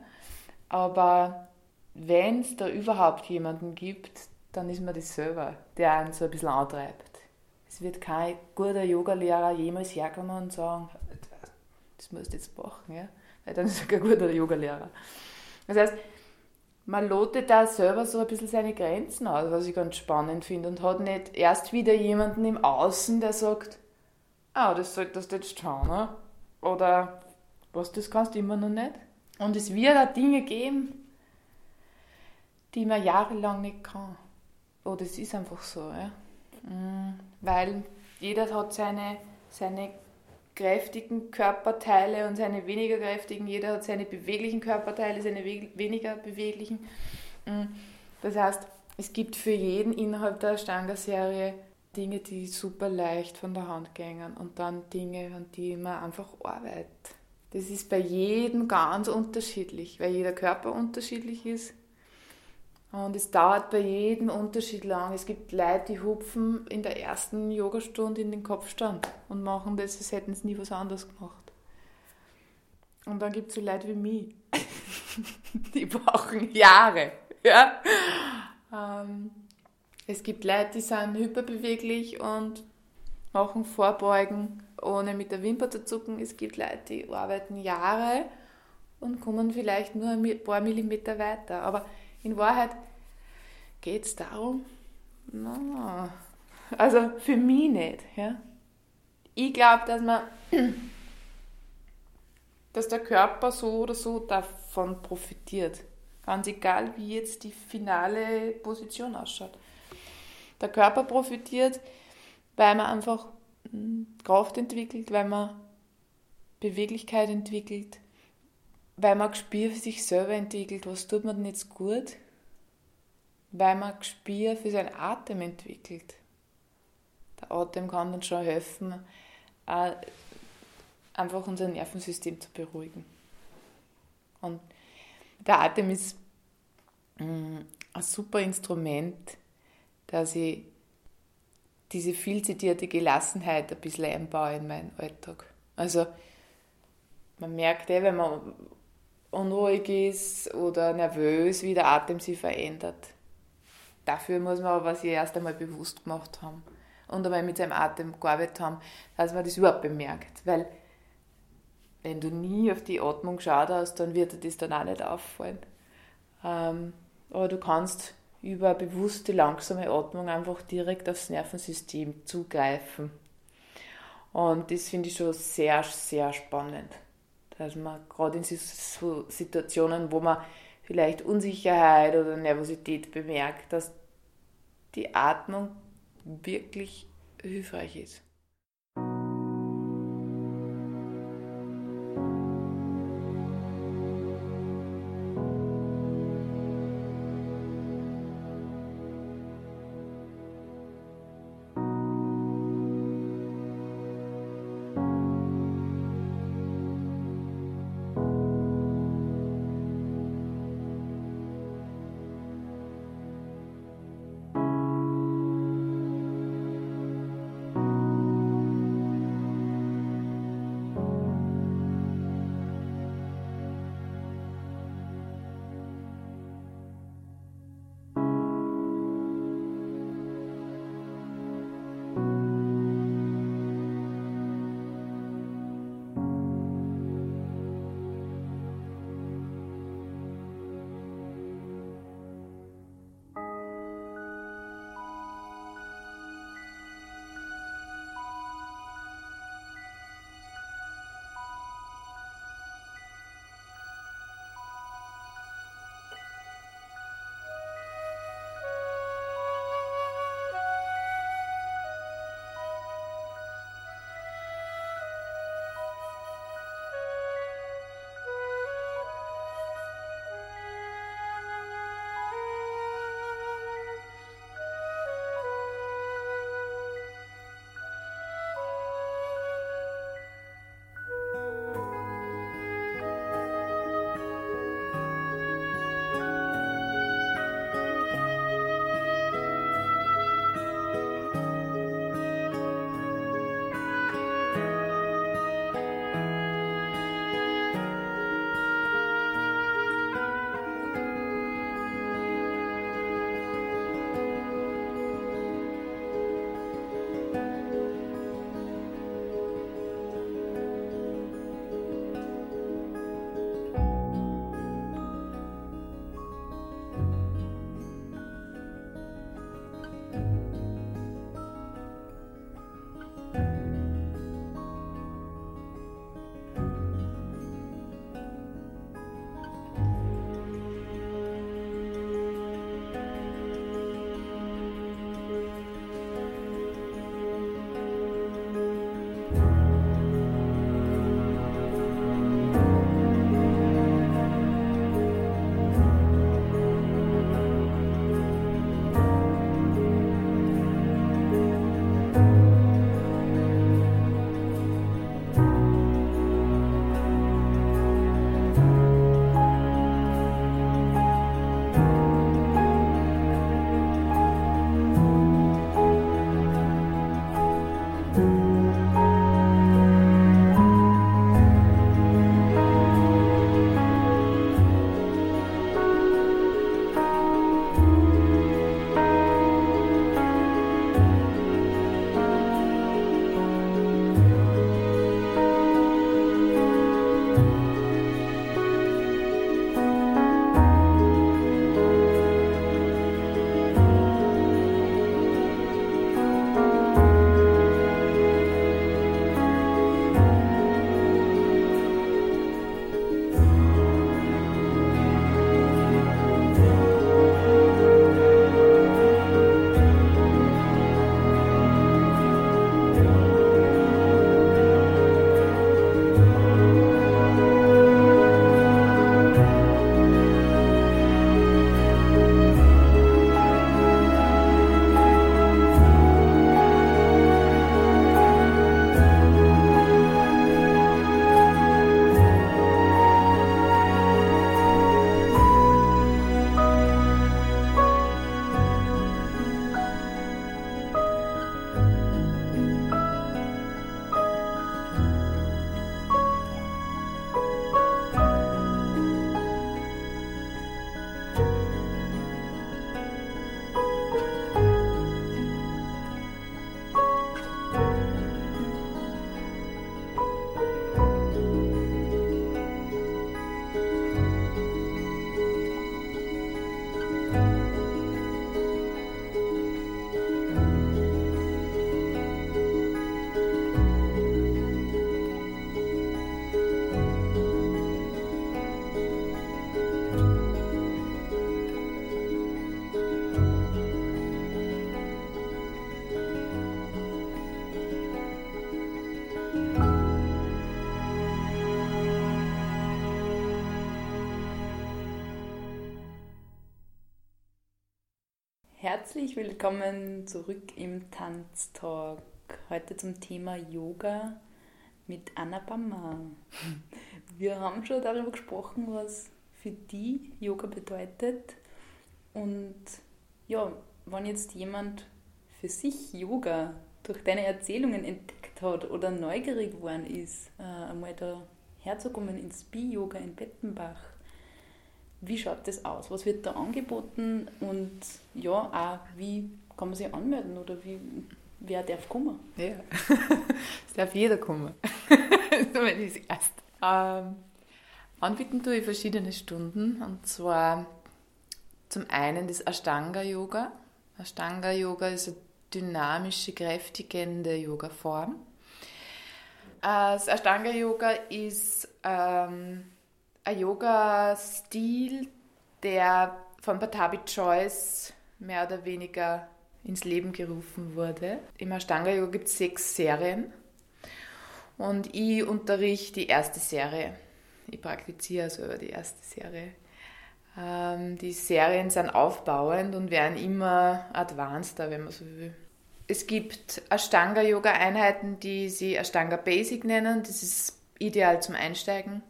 Aber wenn es da überhaupt jemanden gibt, dann ist man das selber, der einen so ein bisschen antreibt. Es wird kein guter Yogalehrer jemals herkommen und sagen, das musst du jetzt machen, ja? weil dann ist er kein guter Yogalehrer. Das heißt, man lotet da selber so ein bisschen seine Grenzen aus, was ich ganz spannend finde und hat nicht erst wieder jemanden im Außen, der sagt, ah, das solltest du jetzt schauen, ne? oder was, das kannst du immer noch nicht. Und es wird auch Dinge geben, die man jahrelang nicht kann. Oder es ist einfach so. Ja? Mm, weil jeder hat seine, seine kräftigen Körperteile und seine weniger kräftigen. Jeder hat seine beweglichen Körperteile, seine weniger beweglichen. Mm, Das heißt, es gibt für jeden innerhalb der Ashtanga-Serie Dinge, die super leicht von der Hand gehen und dann Dinge, an die man einfach arbeitet. Das ist bei jedem ganz unterschiedlich, weil jeder Körper unterschiedlich ist. Und es dauert bei jedem Unterschied lang. Es gibt Leute, die hupfen in der ersten Yogastunde in den Kopfstand und machen das, als hätten sie nie was anderes gemacht. Und dann gibt es so Leute wie mich. die brauchen Jahre. Ja? Ähm, es gibt Leute, die sind hyperbeweglich und machen Vorbeugen, ohne mit der Wimper zu zucken. Es gibt Leute, die arbeiten Jahre und kommen vielleicht nur ein paar Millimeter weiter. Aber in Wahrheit geht es darum, no, also für mich nicht. Ja? Ich glaube, dass man, dass der Körper so oder so davon profitiert. Ganz egal, wie jetzt die finale Position ausschaut. Der Körper profitiert, weil man einfach hm, Kraft entwickelt, weil man Beweglichkeit entwickelt, weil man Gespür für sich selber entwickelt, was tut man denn jetzt gut, weil man Gespür für seinen Atem entwickelt. Der Atem kann dann schon helfen, einfach unser Nervensystem zu beruhigen. Und der Atem ist mm, ein super Instrument, dass ich diese viel zitierte Gelassenheit ein bisschen einbaue in meinen Alltag. Also man merkt eh, wenn man unruhig ist oder nervös, wie der Atem sich verändert. Dafür muss man aber sich erst einmal bewusst gemacht haben und einmal mit seinem Atem gearbeitet haben, dass man das überhaupt bemerkt. Weil wenn du nie auf die Atmung geschaut hast, dann wird dir das dann auch nicht auffallen. Ähm, aber du kannst über bewusste, langsame Atmung einfach direkt aufs Nervensystem zugreifen. Und das finde ich schon sehr, sehr spannend. Dass man gerade in so Situationen, wo man vielleicht Unsicherheit oder Nervosität bemerkt, dass die Atmung wirklich hilfreich ist. Herzlich willkommen zurück im Tanztalk. Heute zum Thema Yoga mit Anna Bammer. Wir haben schon darüber gesprochen, was für die Yoga bedeutet. Und ja, wenn jetzt jemand für sich Yoga durch deine Erzählungen entdeckt hat oder neugierig geworden ist, äh, einmal da herzukommen ins Bi-Yoga in Bettenbach, wie schaut das aus? Was wird da angeboten? Und ja, auch wie kann man sich anmelden oder wie, wer darf kommen? Ja, es darf jeder kommen. Wenn ich erst. Ähm, anbieten tue ich verschiedene Stunden und zwar zum einen das Ashtanga-Yoga. Ashtanga-Yoga ist eine dynamische, kräftigende Yoga-Form. Äh, das Ashtanga-Yoga ist ähm, ein Yoga-Stil, der von Patabi Choice mehr oder weniger ins Leben gerufen wurde. Im Ashtanga-Yoga gibt es sechs Serien und ich unterrichte die erste Serie. Ich praktiziere also die erste Serie. Ähm, die Serien sind aufbauend und werden immer advanceder, wenn man so will. Es gibt Ashtanga-Yoga-Einheiten, die sie Ashtanga Basic nennen. Das ist ideal zum Einsteigen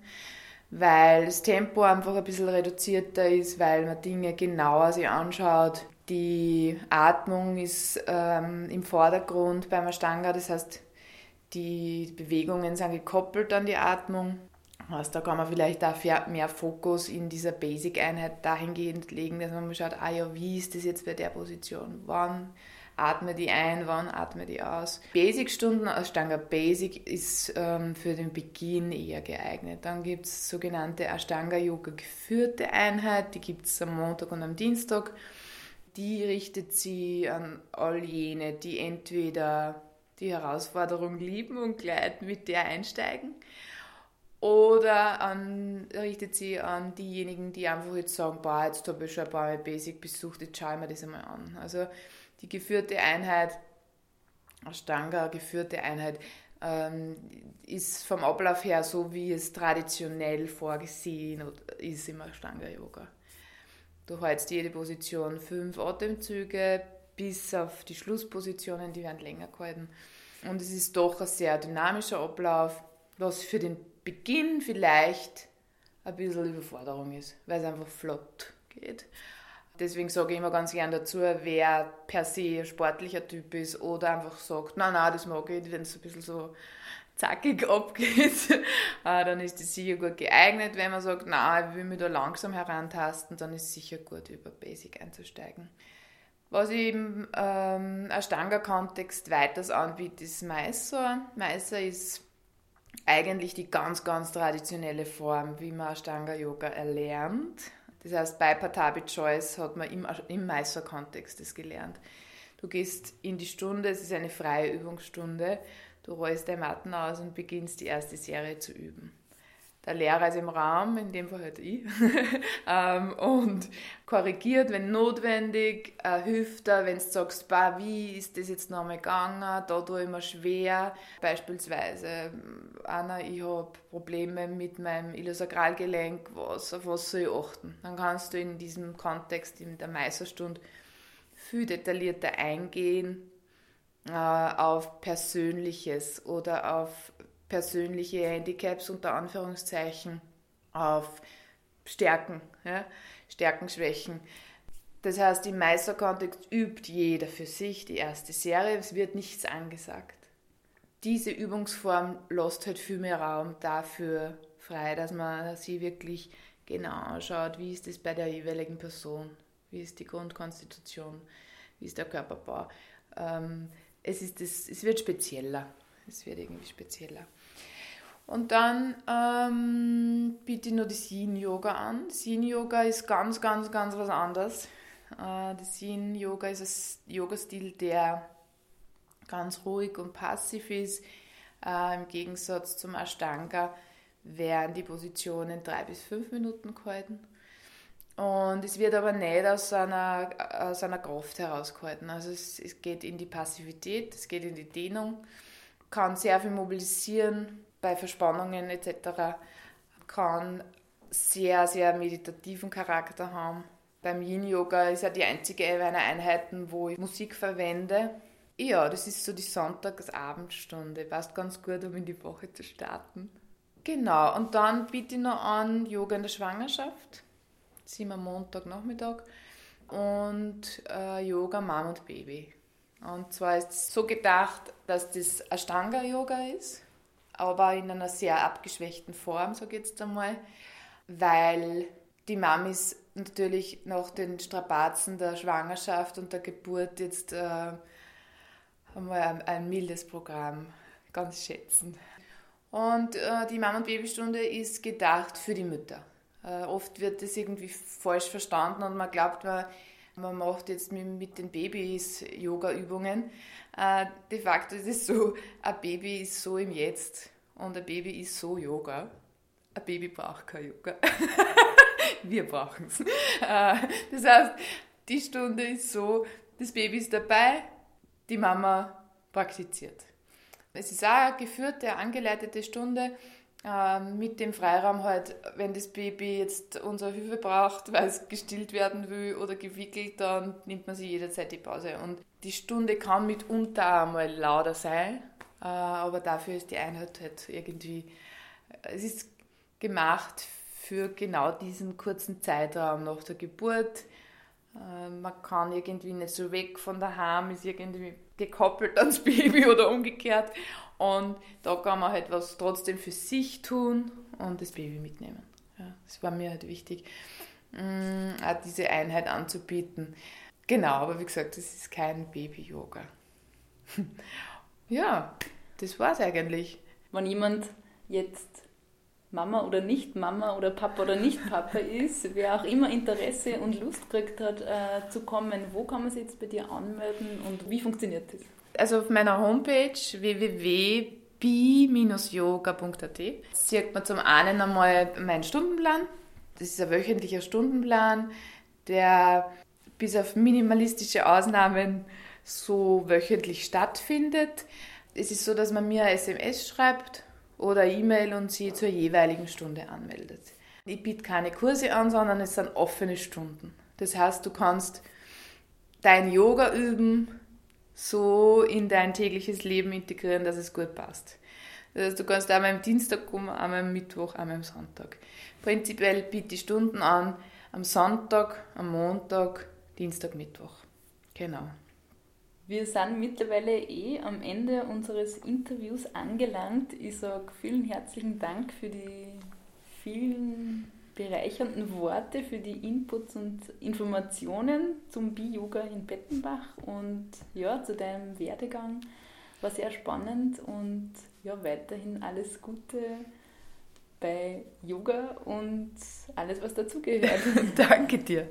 weil das Tempo einfach ein bisschen reduzierter ist, weil man Dinge genauer sich anschaut. Die Atmung ist ähm, im Vordergrund beim Ashtanga, das heißt, die Bewegungen sind gekoppelt an die Atmung. Also da kann man vielleicht auch mehr Fokus in dieser Basic-Einheit dahingehend legen, dass man mal schaut, ah ja, wie ist das jetzt bei der Position? Wann atme die ein, wann atme die aus. Basic-Stunden Ashtanga Basic ist ähm, für den Beginn eher geeignet. Dann gibt es sogenannte Ashtanga-Yoga geführte Einheit, die gibt es am Montag und am Dienstag. Die richtet sie an all jene, die entweder die Herausforderung lieben und gleich mit der einsteigen oder an, richtet sie an diejenigen, die einfach jetzt sagen, boah, jetzt habe ich schon ein paar Mal Basic besucht, jetzt schaue ich mir das einmal an. Also die geführte Einheit, Ashtanga, geführte Einheit, ähm, ist vom Ablauf her so, wie es traditionell vorgesehen ist im Ashtanga-Yoga. Du hältst jede Position fünf Atemzüge bis auf die Schlusspositionen, die werden länger gehalten. Und es ist doch ein sehr dynamischer Ablauf, was für den Beginn vielleicht ein bisschen Überforderung ist, weil es einfach flott geht. Deswegen sage ich immer ganz gern dazu, wer per se ein sportlicher Typ ist oder einfach sagt, nein, nein, das mag ich, wenn es ein bisschen so zackig abgeht, äh, dann ist das sicher gut geeignet. Wenn man sagt, nein, ich will mich da langsam herantasten, dann ist es sicher gut, über Basic einzusteigen. Was ich im ähm, Ashtanga-Kontext weiters anbiete, ist Mysore. Mysore ist eigentlich die ganz, ganz traditionelle Form, wie man Ashtanga-Yoga erlernt. Das heißt, bei Patabi Choice hat man im, im Meister-Kontext das gelernt. Du gehst in die Stunde, es ist eine freie Übungsstunde, du rollst deine Matten aus und beginnst die erste Serie zu üben der Lehrer ist im Raum, in dem Fall halt ich, ähm, und korrigiert, wenn notwendig, äh, hilft er, wenn du sagst, bah, wie ist das jetzt nochmal gegangen, da tue ich mir schwer. Beispielsweise, Anna, ich habe Probleme mit meinem Iliosakralgelenk, was, auf was soll ich achten? Dann kannst du in diesem Kontext, in der Meisterstunde, viel detaillierter eingehen äh, auf Persönliches oder auf persönliche Handicaps unter Anführungszeichen auf Stärken, ja, Stärken, Schwächen. Das heißt, im Meisterkontext übt jeder für sich die erste Serie, es wird nichts angesagt. Diese Übungsform lässt halt viel mehr Raum dafür frei, dass man sie wirklich genau anschaut, wie ist es bei der jeweiligen Person, wie ist die Grundkonstitution, wie ist der Körperbau. Ähm, es, ist das, es wird spezieller, es wird irgendwie spezieller. Und dann ähm, biete ich noch das Yin-Yoga an. Yin-Yoga ist ganz, ganz, ganz was anderes. Äh, das Yin-Yoga ist ein Yoga-Stil, der ganz ruhig und passiv ist. Äh, Im Gegensatz zum Ashtanga werden die Positionen drei bis fünf Minuten gehalten. Und es wird aber nicht aus einer, aus einer Kraft herausgehalten. Also es, es geht in die Passivität, es geht in die Dehnung, kann sehr viel mobilisieren, bei Verspannungen etc. kann sehr, sehr meditativen Charakter haben. Beim Yin-Yoga ist ja die einzige meiner Einheiten, wo ich Musik verwende. Ja, das ist so die Sonntagsabendstunde. Passt ganz gut, um in die Woche zu starten. Genau, und dann biete ich noch an Yoga in der Schwangerschaft. Sind wir Montagnachmittag. Und äh, Yoga Mom und Baby. Und zwar ist es so gedacht, dass das Ashtanga-Yoga ist, aber in einer sehr abgeschwächten Form, sage ich jetzt einmal, weil die Mamis natürlich nach den Strapazen der Schwangerschaft und der Geburt jetzt äh, einmal ein, ein, mildes Programm ganz schätzen. Und äh, die Mama- und Babystunde ist gedacht für die Mütter. Äh, oft wird das irgendwie falsch verstanden und man glaubt, man, man macht jetzt mit, mit den Babys Yoga-Übungen. Äh, de facto ist es so, ein Baby ist so im Jetzt und ein Baby ist so Yoga. Ein Baby braucht kein Yoga. wir brauchen es. Äh, das heißt, die Stunde ist so, das Baby ist dabei, die Mama praktiziert. Es ist auch eine geführte, angeleitete Stunde äh, mit dem Freiraum halt, wenn das Baby jetzt unsere Hilfe braucht, weil es gestillt werden will oder gewickelt, dann nimmt man sich jederzeit die Pause. Und die Stunde kann mitunter einmal lauter sein, äh, aber dafür ist die Einheit halt irgendwie, es ist gemacht für genau diesen kurzen Zeitraum nach der Geburt. Äh, man kann irgendwie nicht so weg von daheim, ist irgendwie gekoppelt ans Baby oder umgekehrt. Und da kann man halt was trotzdem für sich tun und das Baby mitnehmen. Ja, das war mir halt wichtig, mm, auch diese Einheit anzubieten. Genau, aber wie gesagt, das ist kein Baby-Yoga. ja, das war es eigentlich. Wenn jemand jetzt Mama oder nicht Mama oder Papa oder nicht Papa ist, wer auch immer Interesse und Lust gekriegt hat äh, zu kommen, wo kann man sich jetzt bei dir anmelden und wie funktioniert das? Also auf meiner Homepage www.bi-yoga.at sieht man zum einen einmal meinen Stundenplan. Das ist ein wöchentlicher Stundenplan, der bis auf minimalistische Ausnahmen so wöchentlich stattfindet. Es ist so, dass man mir eine SMS schreibt oder E-Mail und sie zur jeweiligen Stunde anmeldet. Ich biete keine Kurse an, sondern es sind offene Stunden. Das heißt, du kannst dein Yoga üben, so in dein tägliches Leben integrieren, dass es gut passt. Das heißt, du kannst einmal am Dienstag kommen, einmal am Mittwoch, einmal am Sonntag. Prinzipiell biete ich Stunden an am Sonntag, am Montag, Dienstag, Mittwoch. Genau. Wir sind mittlerweile eh am Ende unseres Interviews angelangt. Ich sage vielen herzlichen Dank für die vielen bereichernden Worte, für die Inputs und Informationen zum Bi-Yoga in Bettenbach und ja, zu deinem Werdegang. War sehr spannend und ja, weiterhin alles Gute bei Yoga und alles, was dazugehört. Danke dir.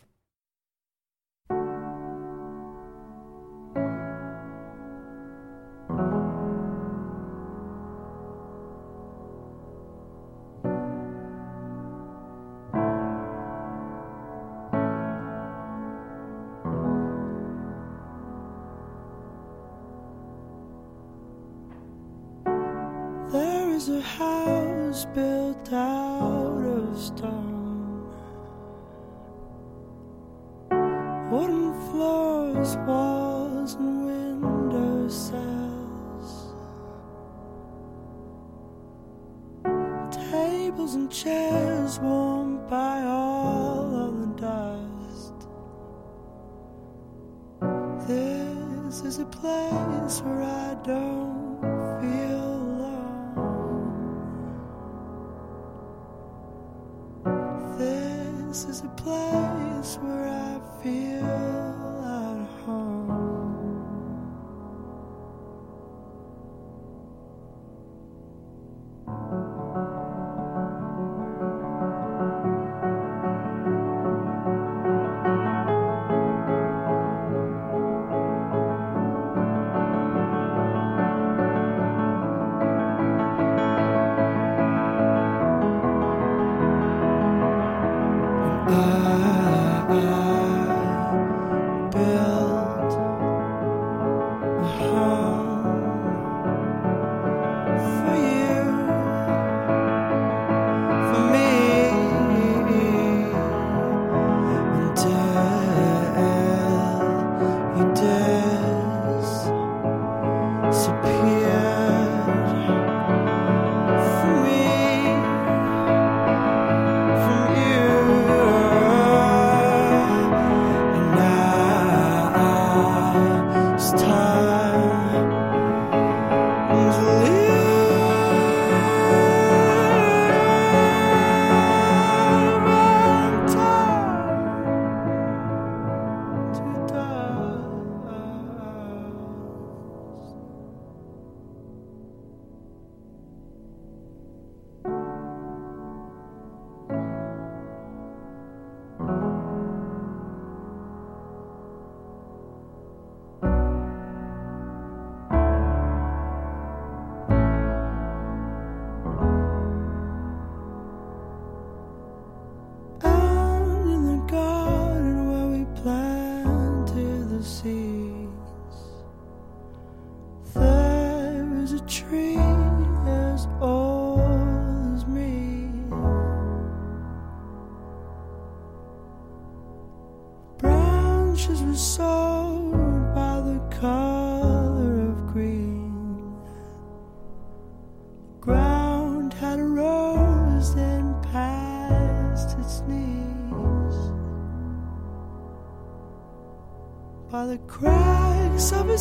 This is a place where I feel at home.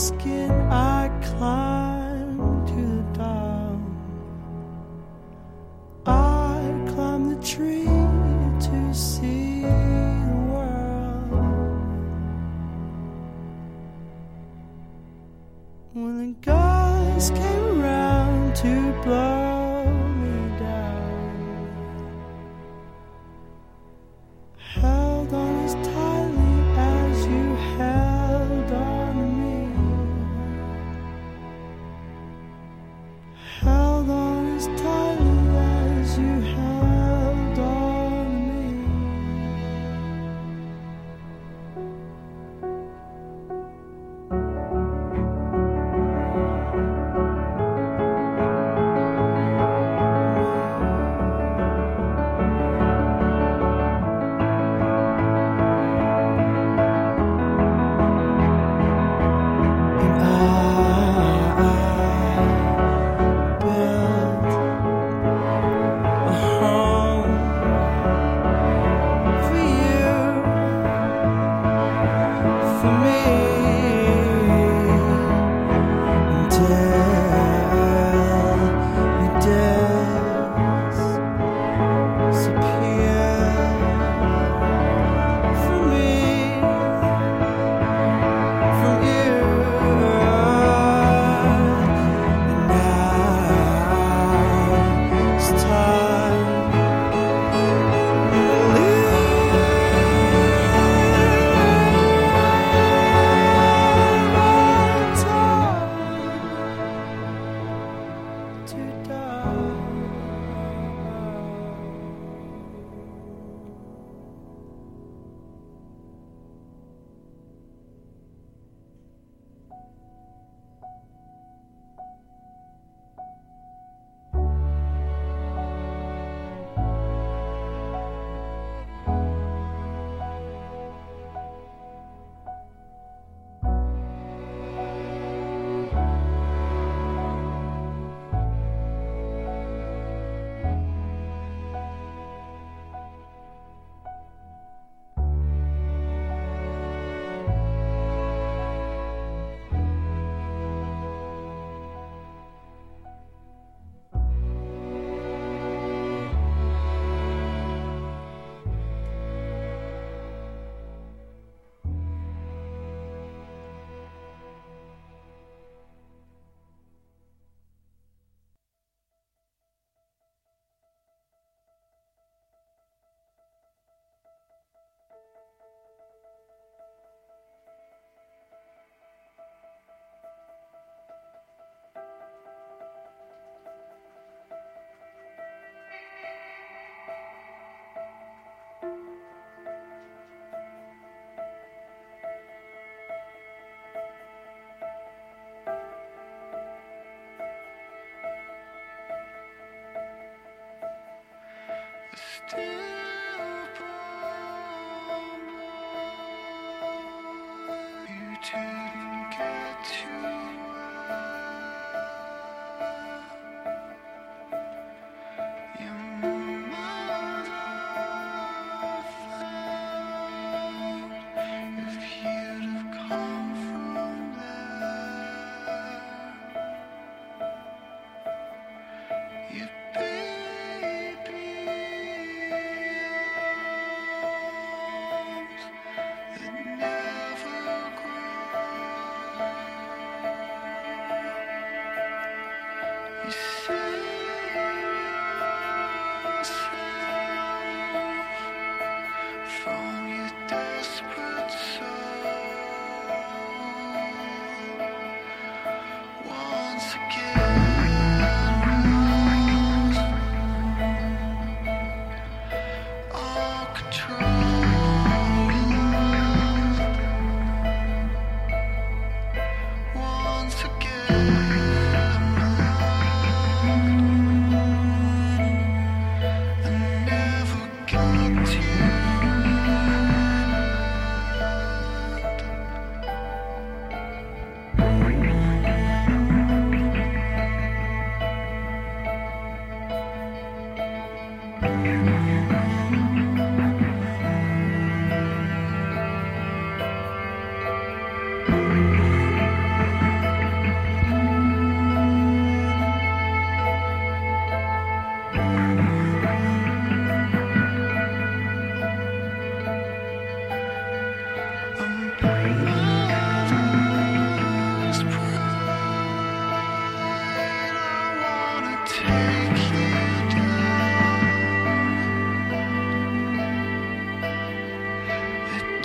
skin I climb to the top. I climb the tree to see the world. When the guys came around to blow.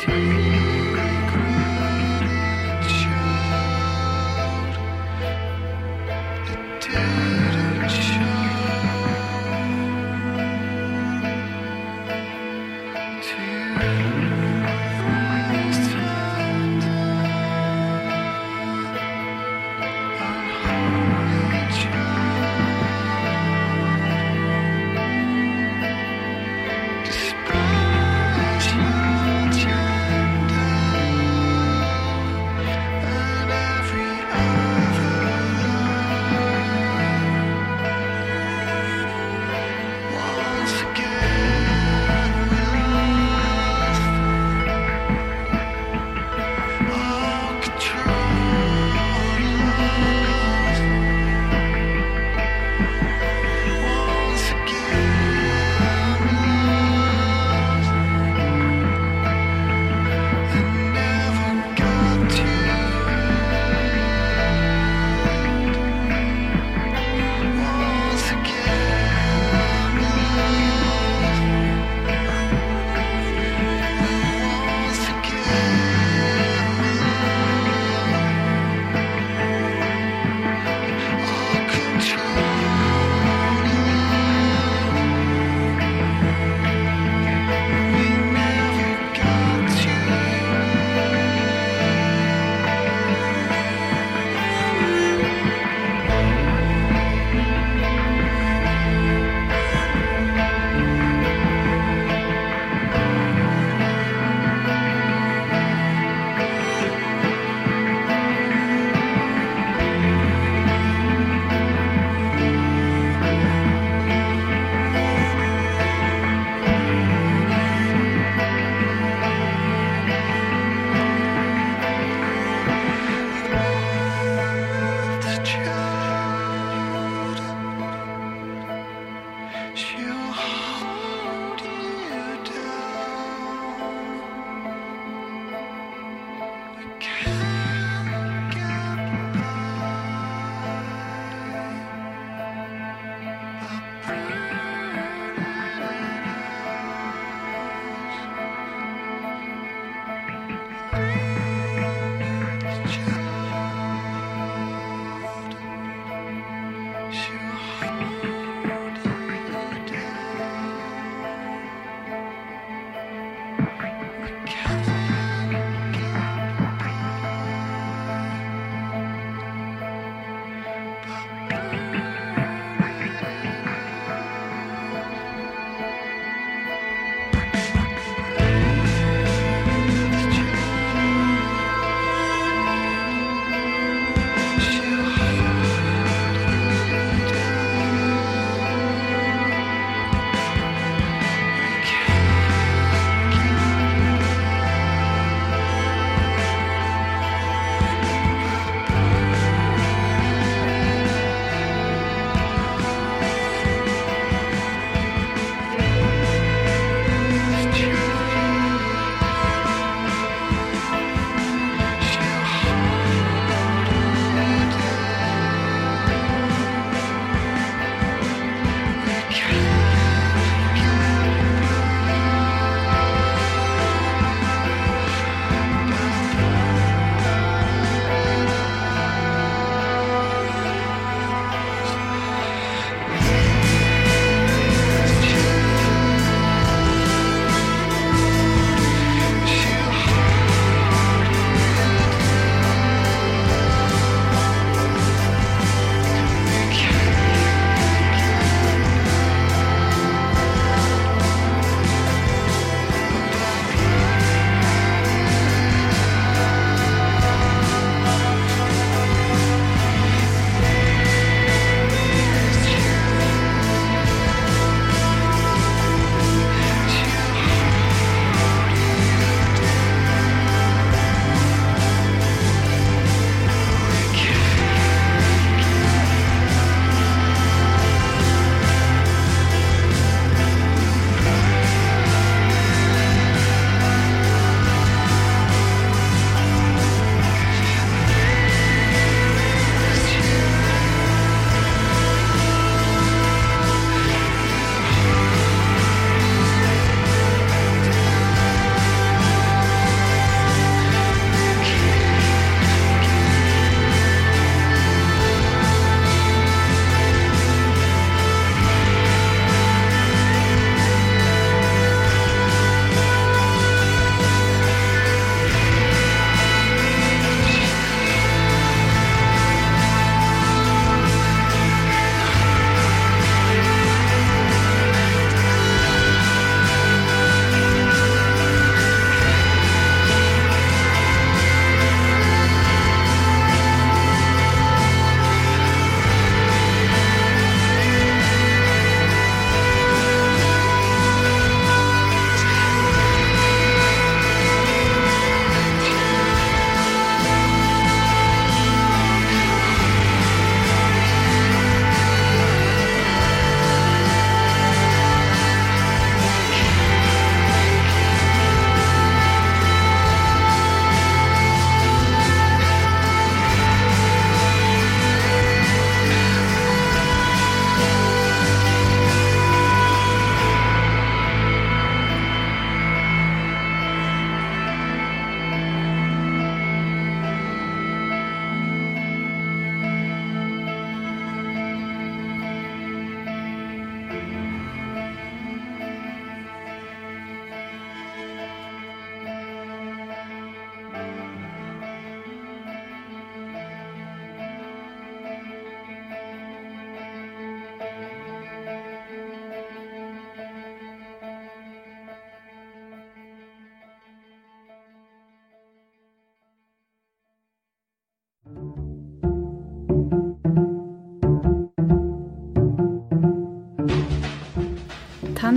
Night.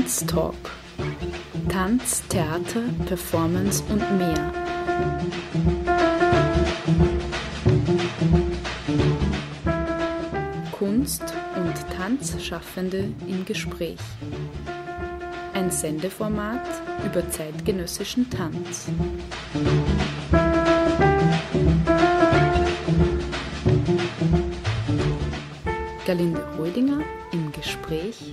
Tanztalk. Tanz, Theater, Performance und mehr. Kunst- und Tanzschaffende im Gespräch. Ein Sendeformat über zeitgenössischen Tanz. Galinde Rödinger im Gespräch